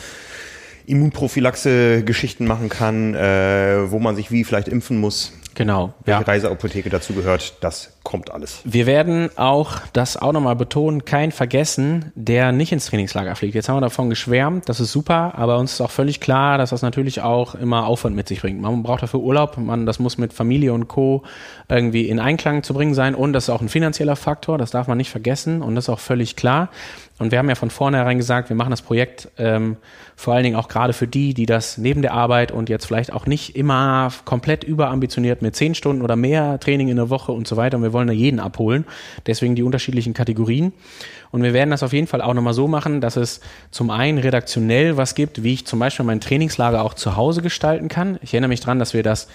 Immunprophylaxe-Geschichten machen kann, äh, wo man sich wie vielleicht impfen muss. Genau. Welche ja. Reiseapotheke dazu gehört, das kommt alles. Wir werden auch das auch nochmal betonen, kein vergessen, der nicht ins Trainingslager fliegt. Jetzt haben wir davon geschwärmt, das ist super, aber uns ist auch völlig klar, dass das natürlich auch immer Aufwand mit sich bringt. Man braucht dafür Urlaub, man, das muss mit Familie und Co. irgendwie in Einklang zu bringen sein und das ist auch ein finanzieller Faktor, das darf man nicht vergessen und das ist auch völlig klar. Und wir haben ja von vornherein gesagt, wir machen das Projekt ähm, vor allen Dingen auch gerade für die, die das neben der Arbeit und jetzt vielleicht auch nicht immer komplett überambitioniert mit zehn Stunden oder mehr Training in der Woche und so weiter. Und wir wollen da jeden abholen. Deswegen die unterschiedlichen Kategorien. Und wir werden das auf jeden Fall auch nochmal so machen, dass es zum einen redaktionell was gibt, wie ich zum Beispiel mein Trainingslager auch zu Hause gestalten kann. Ich erinnere mich dran, dass wir das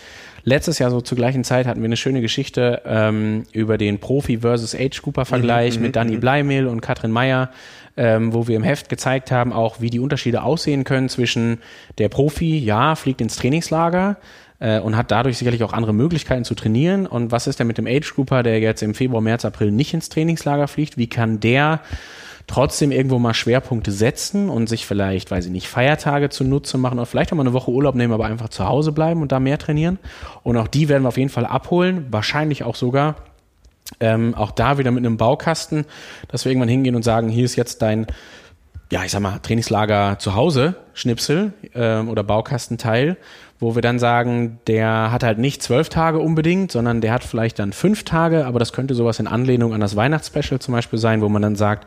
Letztes Jahr so zur gleichen Zeit hatten wir eine schöne Geschichte ähm, über den Profi versus Age Cooper Vergleich mhm, mit Danny mhm. Bleimehl und Katrin Meyer, ähm, wo wir im Heft gezeigt haben, auch wie die Unterschiede aussehen können zwischen der Profi, ja, fliegt ins Trainingslager, äh, und hat dadurch sicherlich auch andere Möglichkeiten zu trainieren. Und was ist denn mit dem Age Grouper, der jetzt im Februar, März, April nicht ins Trainingslager fliegt? Wie kann der trotzdem irgendwo mal Schwerpunkte setzen und sich vielleicht, weiß ich nicht, Feiertage zunutze machen oder vielleicht auch mal eine Woche Urlaub nehmen, aber einfach zu Hause bleiben und da mehr trainieren. Und auch die werden wir auf jeden Fall abholen, wahrscheinlich auch sogar ähm, auch da wieder mit einem Baukasten, dass wir irgendwann hingehen und sagen, hier ist jetzt dein, ja, ich sag mal, Trainingslager zu Hause, Schnipsel ähm, oder Baukastenteil, wo wir dann sagen, der hat halt nicht zwölf Tage unbedingt, sondern der hat vielleicht dann fünf Tage, aber das könnte sowas in Anlehnung an das Weihnachtsspecial zum Beispiel sein, wo man dann sagt,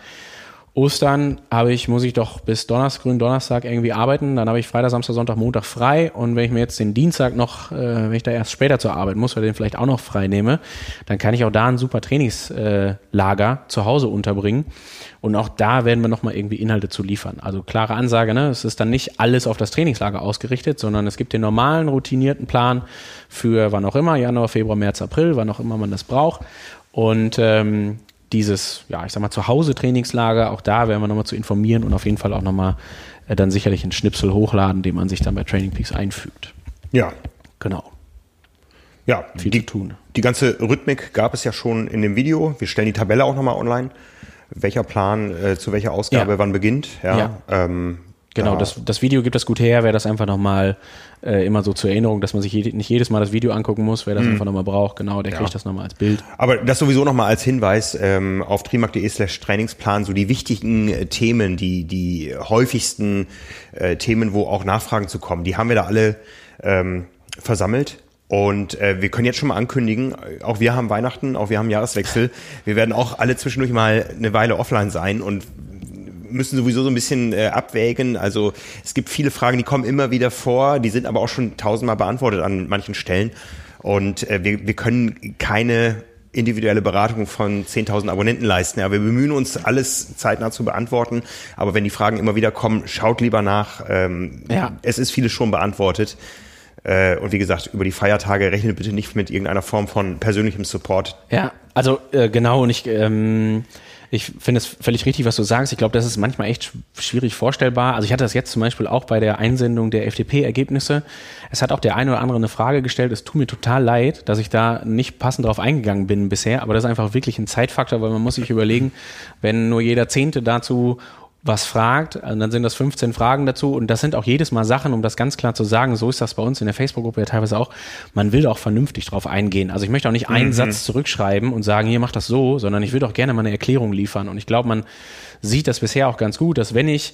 Ostern habe ich, muss ich doch bis Donnerstag, grünen Donnerstag irgendwie arbeiten. Dann habe ich Freitag, Samstag, Sonntag, Montag frei. Und wenn ich mir jetzt den Dienstag noch, äh, wenn ich da erst später zur Arbeit muss, oder den vielleicht auch noch frei nehme, dann kann ich auch da ein super Trainingslager äh, zu Hause unterbringen. Und auch da werden wir nochmal irgendwie Inhalte zu liefern. Also klare Ansage, ne? Es ist dann nicht alles auf das Trainingslager ausgerichtet, sondern es gibt den normalen, routinierten Plan für wann auch immer, Januar, Februar, März, April, wann auch immer man das braucht. Und ähm, dieses, ja, ich sag mal, Zuhause-Trainingslager, auch da werden wir nochmal zu informieren und auf jeden Fall auch nochmal äh, dann sicherlich einen Schnipsel hochladen, den man sich dann bei Training Peaks einfügt. Ja. Genau. Ja, viel die, zu tun. Die ganze Rhythmik gab es ja schon in dem Video. Wir stellen die Tabelle auch nochmal online. Welcher Plan äh, zu welcher Ausgabe ja. wann beginnt. Ja. ja. Ähm, Genau, das, das Video gibt das gut her, wer das einfach nochmal äh, immer so zur Erinnerung, dass man sich je, nicht jedes Mal das Video angucken muss, wer das mhm. einfach nochmal braucht, genau, der ja. kriegt das nochmal als Bild. Aber das sowieso nochmal als Hinweis ähm, auf trimark.de slash Trainingsplan, so die wichtigen äh, Themen, die, die häufigsten äh, Themen, wo auch Nachfragen zu kommen, die haben wir da alle ähm, versammelt. Und äh, wir können jetzt schon mal ankündigen, auch wir haben Weihnachten, auch wir haben Jahreswechsel. Wir werden auch alle zwischendurch mal eine Weile offline sein und müssen sowieso so ein bisschen äh, abwägen. Also es gibt viele Fragen, die kommen immer wieder vor, die sind aber auch schon tausendmal beantwortet an manchen Stellen. Und äh, wir, wir können keine individuelle Beratung von 10.000 Abonnenten leisten. Ja, wir bemühen uns, alles zeitnah zu beantworten. Aber wenn die Fragen immer wieder kommen, schaut lieber nach. Ähm, ja. Es ist vieles schon beantwortet. Äh, und wie gesagt, über die Feiertage rechnet bitte nicht mit irgendeiner Form von persönlichem Support. Ja, also äh, genau. Und ich ähm, ich finde es völlig richtig, was du sagst. Ich glaube, das ist manchmal echt schwierig vorstellbar. Also ich hatte das jetzt zum Beispiel auch bei der Einsendung der FDP-Ergebnisse. Es hat auch der eine oder andere eine Frage gestellt. Es tut mir total leid, dass ich da nicht passend drauf eingegangen bin bisher. Aber das ist einfach wirklich ein Zeitfaktor, weil man muss sich überlegen, wenn nur jeder Zehnte dazu was fragt, und dann sind das 15 Fragen dazu und das sind auch jedes Mal Sachen, um das ganz klar zu sagen, so ist das bei uns in der Facebook-Gruppe ja teilweise auch, man will auch vernünftig drauf eingehen. Also ich möchte auch nicht einen mhm. Satz zurückschreiben und sagen, hier macht das so, sondern ich würde auch gerne mal eine Erklärung liefern und ich glaube, man sieht das bisher auch ganz gut, dass wenn ich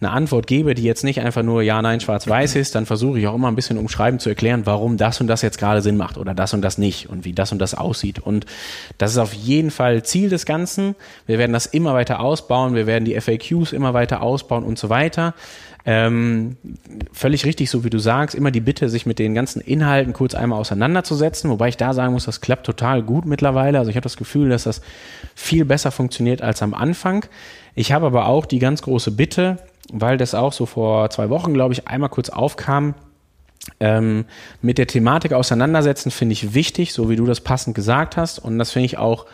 eine Antwort gebe, die jetzt nicht einfach nur Ja, Nein, Schwarz-Weiß ist, dann versuche ich auch immer ein bisschen umschreiben zu erklären, warum das und das jetzt gerade Sinn macht oder das und das nicht und wie das und das aussieht. Und das ist auf jeden Fall Ziel des Ganzen. Wir werden das immer weiter ausbauen, wir werden die FAQs immer weiter ausbauen und so weiter. Ähm, völlig richtig, so wie du sagst, immer die Bitte, sich mit den ganzen Inhalten kurz einmal auseinanderzusetzen, wobei ich da sagen muss, das klappt total gut mittlerweile. Also ich habe das Gefühl, dass das viel besser funktioniert als am Anfang. Ich habe aber auch die ganz große Bitte, weil das auch so vor zwei Wochen, glaube ich, einmal kurz aufkam, ähm, mit der Thematik auseinandersetzen, finde ich wichtig, so wie du das passend gesagt hast. Und das finde ich auch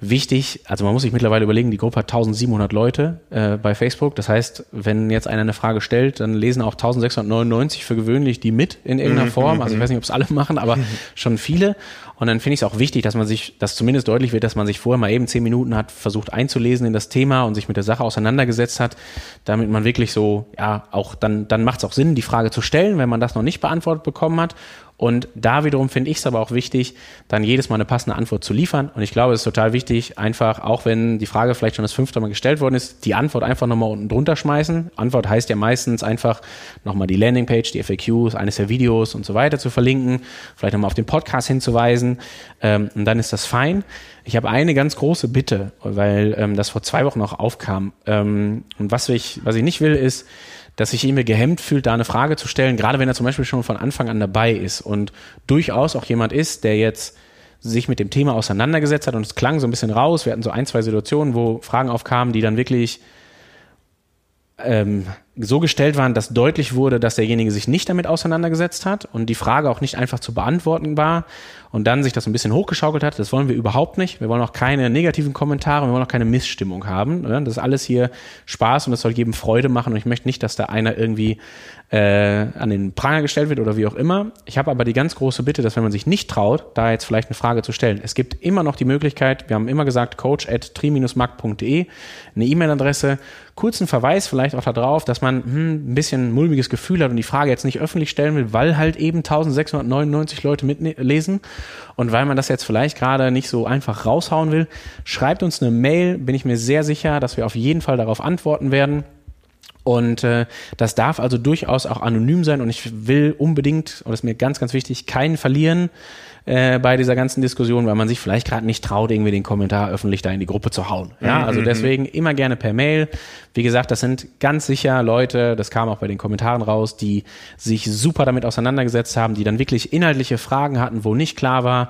wichtig, also man muss sich mittlerweile überlegen, die Gruppe hat 1700 Leute äh, bei Facebook. Das heißt, wenn jetzt einer eine Frage stellt, dann lesen auch 1699 für gewöhnlich die mit in irgendeiner mhm, Form. Also ich mhm. weiß nicht, ob es alle machen, aber schon viele. Und dann finde ich es auch wichtig, dass man sich, dass zumindest deutlich wird, dass man sich vorher mal eben zehn Minuten hat versucht einzulesen in das Thema und sich mit der Sache auseinandergesetzt hat, damit man wirklich so, ja, auch dann, dann macht es auch Sinn, die Frage zu stellen, wenn man das noch nicht beantwortet bekommen hat. Und da wiederum finde ich es aber auch wichtig, dann jedes Mal eine passende Antwort zu liefern. Und ich glaube, es ist total wichtig, einfach, auch wenn die Frage vielleicht schon das fünfte Mal gestellt worden ist, die Antwort einfach nochmal unten drunter schmeißen. Antwort heißt ja meistens einfach nochmal die Landingpage, die FAQs, eines der Videos und so weiter zu verlinken, vielleicht nochmal auf den Podcast hinzuweisen. Ähm, und dann ist das fein. Ich habe eine ganz große Bitte, weil ähm, das vor zwei Wochen auch aufkam. Ähm, und was ich, was ich nicht will, ist, dass sich irgendwie gehemmt fühlt, da eine Frage zu stellen, gerade wenn er zum Beispiel schon von Anfang an dabei ist und durchaus auch jemand ist, der jetzt sich mit dem Thema auseinandergesetzt hat und es klang so ein bisschen raus. Wir hatten so ein, zwei Situationen, wo Fragen aufkamen, die dann wirklich ähm, so gestellt waren, dass deutlich wurde, dass derjenige sich nicht damit auseinandergesetzt hat und die Frage auch nicht einfach zu beantworten war und dann sich das ein bisschen hochgeschaukelt hat. Das wollen wir überhaupt nicht. Wir wollen auch keine negativen Kommentare, wir wollen auch keine Missstimmung haben. Das ist alles hier Spaß und das soll jedem Freude machen und ich möchte nicht, dass da einer irgendwie äh, an den Pranger gestellt wird oder wie auch immer. Ich habe aber die ganz große Bitte, dass wenn man sich nicht traut, da jetzt vielleicht eine Frage zu stellen, es gibt immer noch die Möglichkeit, wir haben immer gesagt, coach at tri-markt.de, eine E-Mail-Adresse, kurzen Verweis vielleicht auch darauf, dass man hm, ein bisschen ein mulmiges Gefühl hat und die Frage jetzt nicht öffentlich stellen will, weil halt eben 1699 Leute mitlesen und weil man das jetzt vielleicht gerade nicht so einfach raushauen will, schreibt uns eine Mail, bin ich mir sehr sicher, dass wir auf jeden Fall darauf antworten werden. Und äh, das darf also durchaus auch anonym sein. Und ich will unbedingt, und das ist mir ganz, ganz wichtig, keinen verlieren äh, bei dieser ganzen Diskussion, weil man sich vielleicht gerade nicht traut, irgendwie den Kommentar öffentlich da in die Gruppe zu hauen. Ja, mhm, also mhm. deswegen immer gerne per Mail. Wie gesagt, das sind ganz sicher Leute, das kam auch bei den Kommentaren raus, die sich super damit auseinandergesetzt haben, die dann wirklich inhaltliche Fragen hatten, wo nicht klar war,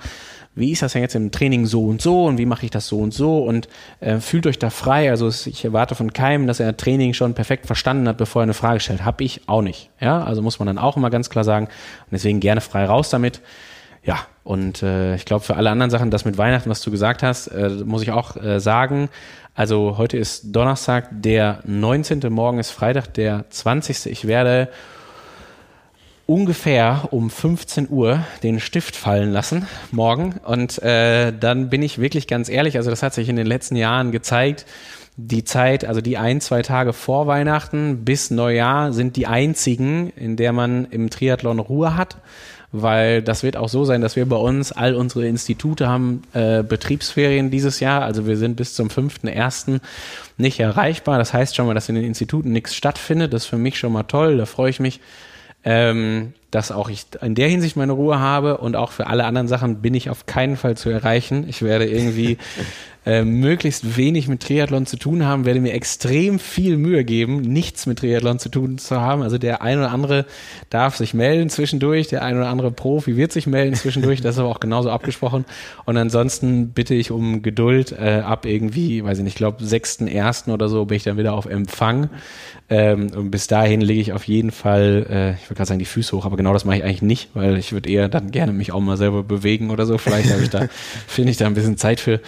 wie ist das denn jetzt im Training so und so und wie mache ich das so und so und äh, fühlt euch da frei. Also ich erwarte von keinem, dass er Training schon perfekt verstanden hat, bevor er eine Frage stellt. Hab ich auch nicht. Ja, also muss man dann auch immer ganz klar sagen. Und deswegen gerne frei raus damit. Ja, und äh, ich glaube, für alle anderen Sachen, das mit Weihnachten, was du gesagt hast, äh, muss ich auch äh, sagen. Also heute ist Donnerstag, der 19. Morgen ist Freitag, der 20. Ich werde ungefähr um 15 Uhr den Stift fallen lassen morgen. Und äh, dann bin ich wirklich ganz ehrlich, also das hat sich in den letzten Jahren gezeigt, die Zeit, also die ein, zwei Tage vor Weihnachten bis Neujahr sind die einzigen, in der man im Triathlon Ruhe hat. Weil das wird auch so sein, dass wir bei uns all unsere Institute haben äh, Betriebsferien dieses Jahr. Also wir sind bis zum 5.1. nicht erreichbar. Das heißt schon mal, dass in den Instituten nichts stattfindet. Das ist für mich schon mal toll. Da freue ich mich ähm, dass auch ich in der Hinsicht meine Ruhe habe und auch für alle anderen Sachen bin ich auf keinen Fall zu erreichen. Ich werde irgendwie äh, möglichst wenig mit Triathlon zu tun haben, werde mir extrem viel Mühe geben, nichts mit Triathlon zu tun zu haben. Also der ein oder andere darf sich melden zwischendurch, der ein oder andere Profi wird sich melden zwischendurch, das ist aber auch genauso abgesprochen. Und ansonsten bitte ich um Geduld äh, ab irgendwie, weiß ich nicht, ich glaube 6.1. oder so bin ich dann wieder auf Empfang. Ähm, und bis dahin lege ich auf jeden Fall, äh, ich würde gerade sagen, die Füße hoch, aber genau das mache ich eigentlich nicht, weil ich würde eher dann gerne mich auch mal selber bewegen oder so. Vielleicht habe ich da, finde ich da ein bisschen Zeit für.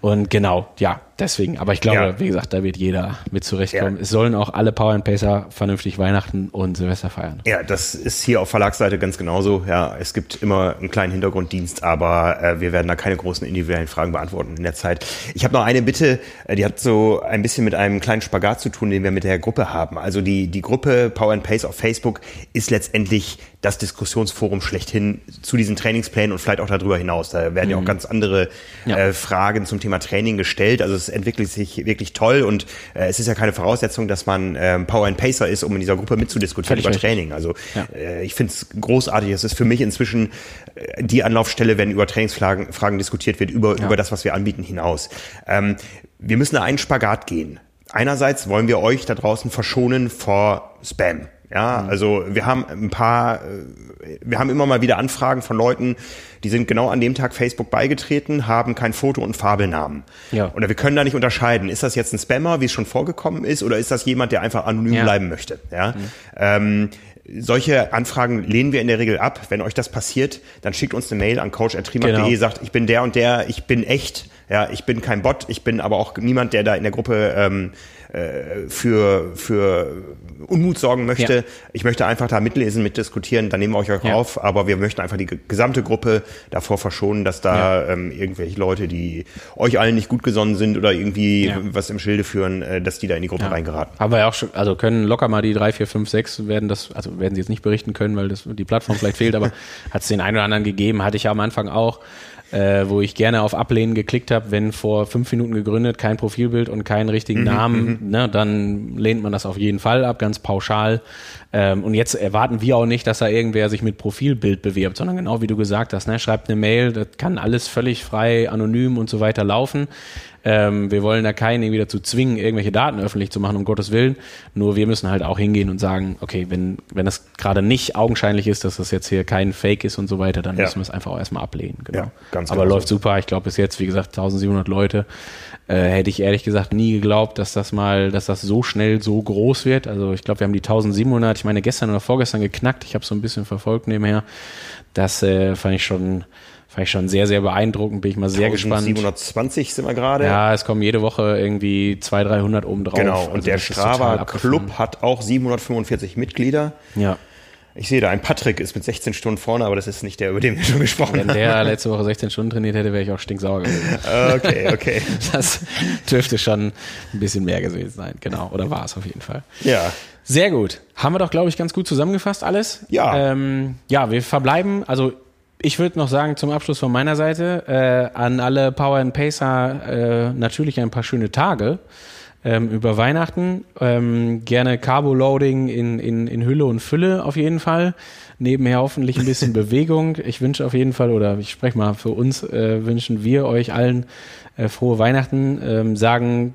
Und genau, ja, deswegen. Aber ich glaube, ja. wie gesagt, da wird jeder mit zurechtkommen. Ja. Es sollen auch alle Power and Pacer vernünftig Weihnachten und Silvester feiern. Ja, das ist hier auf Verlagsseite ganz genauso. Ja, es gibt immer einen kleinen Hintergrunddienst, aber äh, wir werden da keine großen individuellen Fragen beantworten in der Zeit. Ich habe noch eine Bitte, äh, die hat so ein bisschen mit einem kleinen Spagat zu tun, den wir mit der Gruppe haben. Also die, die Gruppe Power and Pace auf Facebook ist letztendlich das Diskussionsforum schlechthin zu diesen Trainingsplänen und vielleicht auch darüber hinaus. Da werden mhm. ja auch mhm. ganz andere ja. Äh, Fragen zum Thema Training gestellt. Also es entwickelt sich wirklich toll und äh, es ist ja keine Voraussetzung, dass man ähm, Power and Pacer ist, um in dieser Gruppe mitzudiskutieren Völlig über richtig. Training. Also ja. äh, ich finde es großartig. Es ist für mich inzwischen äh, die Anlaufstelle, wenn über Trainingsfragen Fragen diskutiert wird, über, ja. über das, was wir anbieten, hinaus. Ähm, wir müssen da einen Spagat gehen. einerseits wollen wir euch da draußen verschonen vor Spam. Ja, mhm. also wir haben ein paar, äh, wir haben immer mal wieder Anfragen von Leuten, die sind genau an dem Tag Facebook beigetreten, haben kein Foto und Fabelnamen. Ja. Oder wir können da nicht unterscheiden, ist das jetzt ein Spammer, wie es schon vorgekommen ist, oder ist das jemand, der einfach anonym ja. bleiben möchte? Ja. Mhm. Ähm, solche Anfragen lehnen wir in der Regel ab. Wenn euch das passiert, dann schickt uns eine Mail an coach.trimark.de, genau. sagt, ich bin der und der, ich bin echt, ja, ich bin kein Bot, ich bin aber auch niemand, der da in der Gruppe ähm, äh, für, für Unmut sorgen möchte. Ja. Ich möchte einfach da mitlesen, mitdiskutieren, dann nehmen wir euch auch ja. auf, aber wir möchten einfach die gesamte Gruppe davor verschonen, dass da ja. ähm, irgendwelche Leute, die euch allen nicht gut gesonnen sind oder irgendwie was im Schilde führen, äh, dass die da in die Gruppe reingeraten. Aber ja auch schon, also können locker mal die drei, vier, fünf, sechs werden das, also werden sie jetzt nicht berichten können, weil das die Plattform vielleicht fehlt, aber hat es den einen oder anderen gegeben, hatte ich ja am Anfang auch äh, wo ich gerne auf Ablehnen geklickt habe, wenn vor fünf Minuten gegründet, kein Profilbild und keinen richtigen mhm, Namen, mhm. ne, dann lehnt man das auf jeden Fall ab, ganz pauschal. Ähm, und jetzt erwarten wir auch nicht, dass da irgendwer sich mit Profilbild bewirbt, sondern genau wie du gesagt hast, ne, schreibt eine Mail, das kann alles völlig frei, anonym und so weiter laufen. Ähm, wir wollen da keinen irgendwie dazu zwingen, irgendwelche Daten öffentlich zu machen, um Gottes Willen. Nur wir müssen halt auch hingehen und sagen, okay, wenn, wenn das gerade nicht augenscheinlich ist, dass das jetzt hier kein Fake ist und so weiter, dann ja. müssen wir es einfach auch erstmal ablehnen. Genau. Ja, ganz Aber genau läuft so. super. Ich glaube bis jetzt, wie gesagt, 1700 Leute. Äh, hätte ich ehrlich gesagt nie geglaubt, dass das mal, dass das so schnell so groß wird. Also ich glaube, wir haben die 1700, ich meine gestern oder vorgestern geknackt. Ich habe so ein bisschen verfolgt nebenher. Das äh, fand ich schon Fand ich schon sehr, sehr beeindruckend, bin ich mal sehr 1720 gespannt. sind wir gerade. Ja, es kommen jede Woche irgendwie 200, 300 oben drauf. Genau, und also der Strava Club hat auch 745 Mitglieder. Ja. Ich sehe da, ein Patrick ist mit 16 Stunden vorne, aber das ist nicht der, über den wir schon gesprochen haben. Wenn der letzte Woche 16 Stunden trainiert hätte, wäre ich auch stinksauer gewesen. Okay, okay. Das dürfte schon ein bisschen mehr gewesen sein, genau. Oder war es auf jeden Fall. Ja. Sehr gut. Haben wir doch, glaube ich, ganz gut zusammengefasst alles. Ja. Ähm, ja, wir verbleiben, also ich würde noch sagen, zum Abschluss von meiner Seite, äh, an alle Power and Pacer äh, natürlich ein paar schöne Tage ähm, über Weihnachten. Ähm, gerne Carbo-Loading in, in, in Hülle und Fülle auf jeden Fall. Nebenher hoffentlich ein bisschen Bewegung. Ich wünsche auf jeden Fall, oder ich spreche mal für uns, äh, wünschen wir euch allen äh, frohe Weihnachten. Ähm, sagen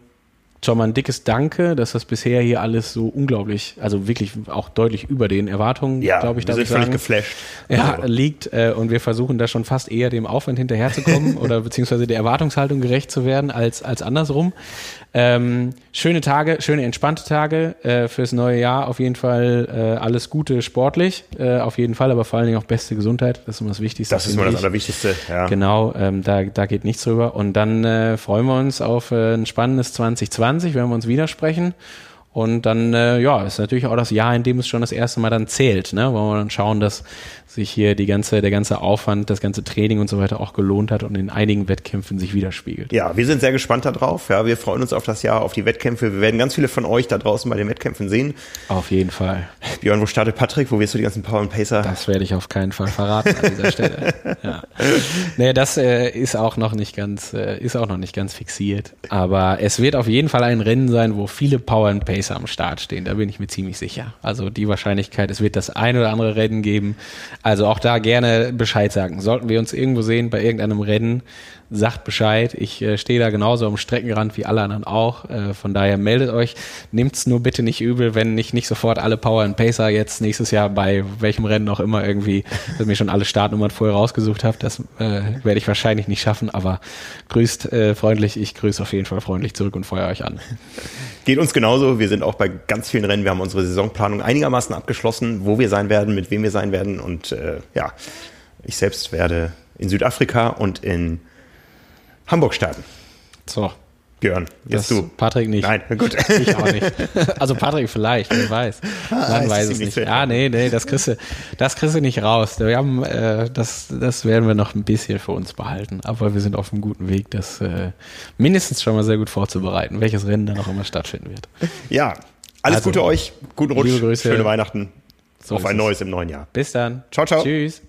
schon mal ein dickes Danke, dass das bisher hier alles so unglaublich, also wirklich auch deutlich über den Erwartungen, ja, glaube ich, wir sind völlig sagen, geflasht. Ja, also. liegt äh, und wir versuchen da schon fast eher dem Aufwand hinterherzukommen oder beziehungsweise der Erwartungshaltung gerecht zu werden als als andersrum. Ähm, schöne Tage, schöne entspannte Tage äh, fürs neue Jahr. Auf jeden Fall äh, alles Gute sportlich, äh, auf jeden Fall, aber vor allen Dingen auch beste Gesundheit. Das ist immer das Wichtigste. Das ist immer das Allerwichtigste. Ja. Genau, ähm, da, da geht nichts drüber. Und dann äh, freuen wir uns auf äh, ein spannendes 2020, wenn wir uns widersprechen. Und dann, äh, ja, ist natürlich auch das Jahr, in dem es schon das erste Mal dann zählt, ne? Wollen wir dann schauen, dass sich hier die ganze, der ganze Aufwand, das ganze Training und so weiter auch gelohnt hat und in einigen Wettkämpfen sich widerspiegelt. Ja, wir sind sehr gespannt darauf. Ja, wir freuen uns auf das Jahr, auf die Wettkämpfe. Wir werden ganz viele von euch da draußen bei den Wettkämpfen sehen. Auf jeden Fall. Björn, wo startet Patrick? Wo wirst du die ganzen Power und Pacer? Das werde ich auf keinen Fall verraten an dieser Stelle. Ja. Nee, das äh, ist auch noch nicht ganz, äh, ist auch noch nicht ganz fixiert. Aber es wird auf jeden Fall ein Rennen sein, wo viele Power und Pacer am Start stehen. Da bin ich mir ziemlich sicher. Also die Wahrscheinlichkeit, es wird das ein oder andere Rennen geben, also auch da gerne Bescheid sagen. Sollten wir uns irgendwo sehen bei irgendeinem Rennen, sagt Bescheid. Ich äh, stehe da genauso am Streckenrand wie alle anderen auch. Äh, von daher meldet euch. Nehmt's nur bitte nicht übel, wenn ich nicht sofort alle Power and Pacer jetzt nächstes Jahr bei welchem Rennen auch immer irgendwie, dass mir schon alle Startnummern vorher rausgesucht habe. Das äh, werde ich wahrscheinlich nicht schaffen, aber grüßt äh, freundlich. Ich grüße auf jeden Fall freundlich zurück und feuer euch an. Geht uns genauso. Wir sind auch bei ganz vielen Rennen. Wir haben unsere Saisonplanung einigermaßen abgeschlossen, wo wir sein werden, mit wem wir sein werden. Und äh, ja, ich selbst werde in Südafrika und in Hamburg starten. So. Björn, jetzt du. Patrick nicht. Nein, gut. Ich auch nicht. Also Patrick vielleicht, wer weiß. Ah, Man weiß es nicht. Ah, nee, nee, das kriegst du, das kriegst du nicht raus. Wir haben, äh, das, das werden wir noch ein bisschen für uns behalten. Aber wir sind auf einem guten Weg, das äh, mindestens schon mal sehr gut vorzubereiten, welches Rennen dann auch immer stattfinden wird. Ja, alles also, Gute euch, guten Rutsch, schöne Weihnachten. So auf ein neues im neuen Jahr. Bis dann. Ciao, ciao. Tschüss.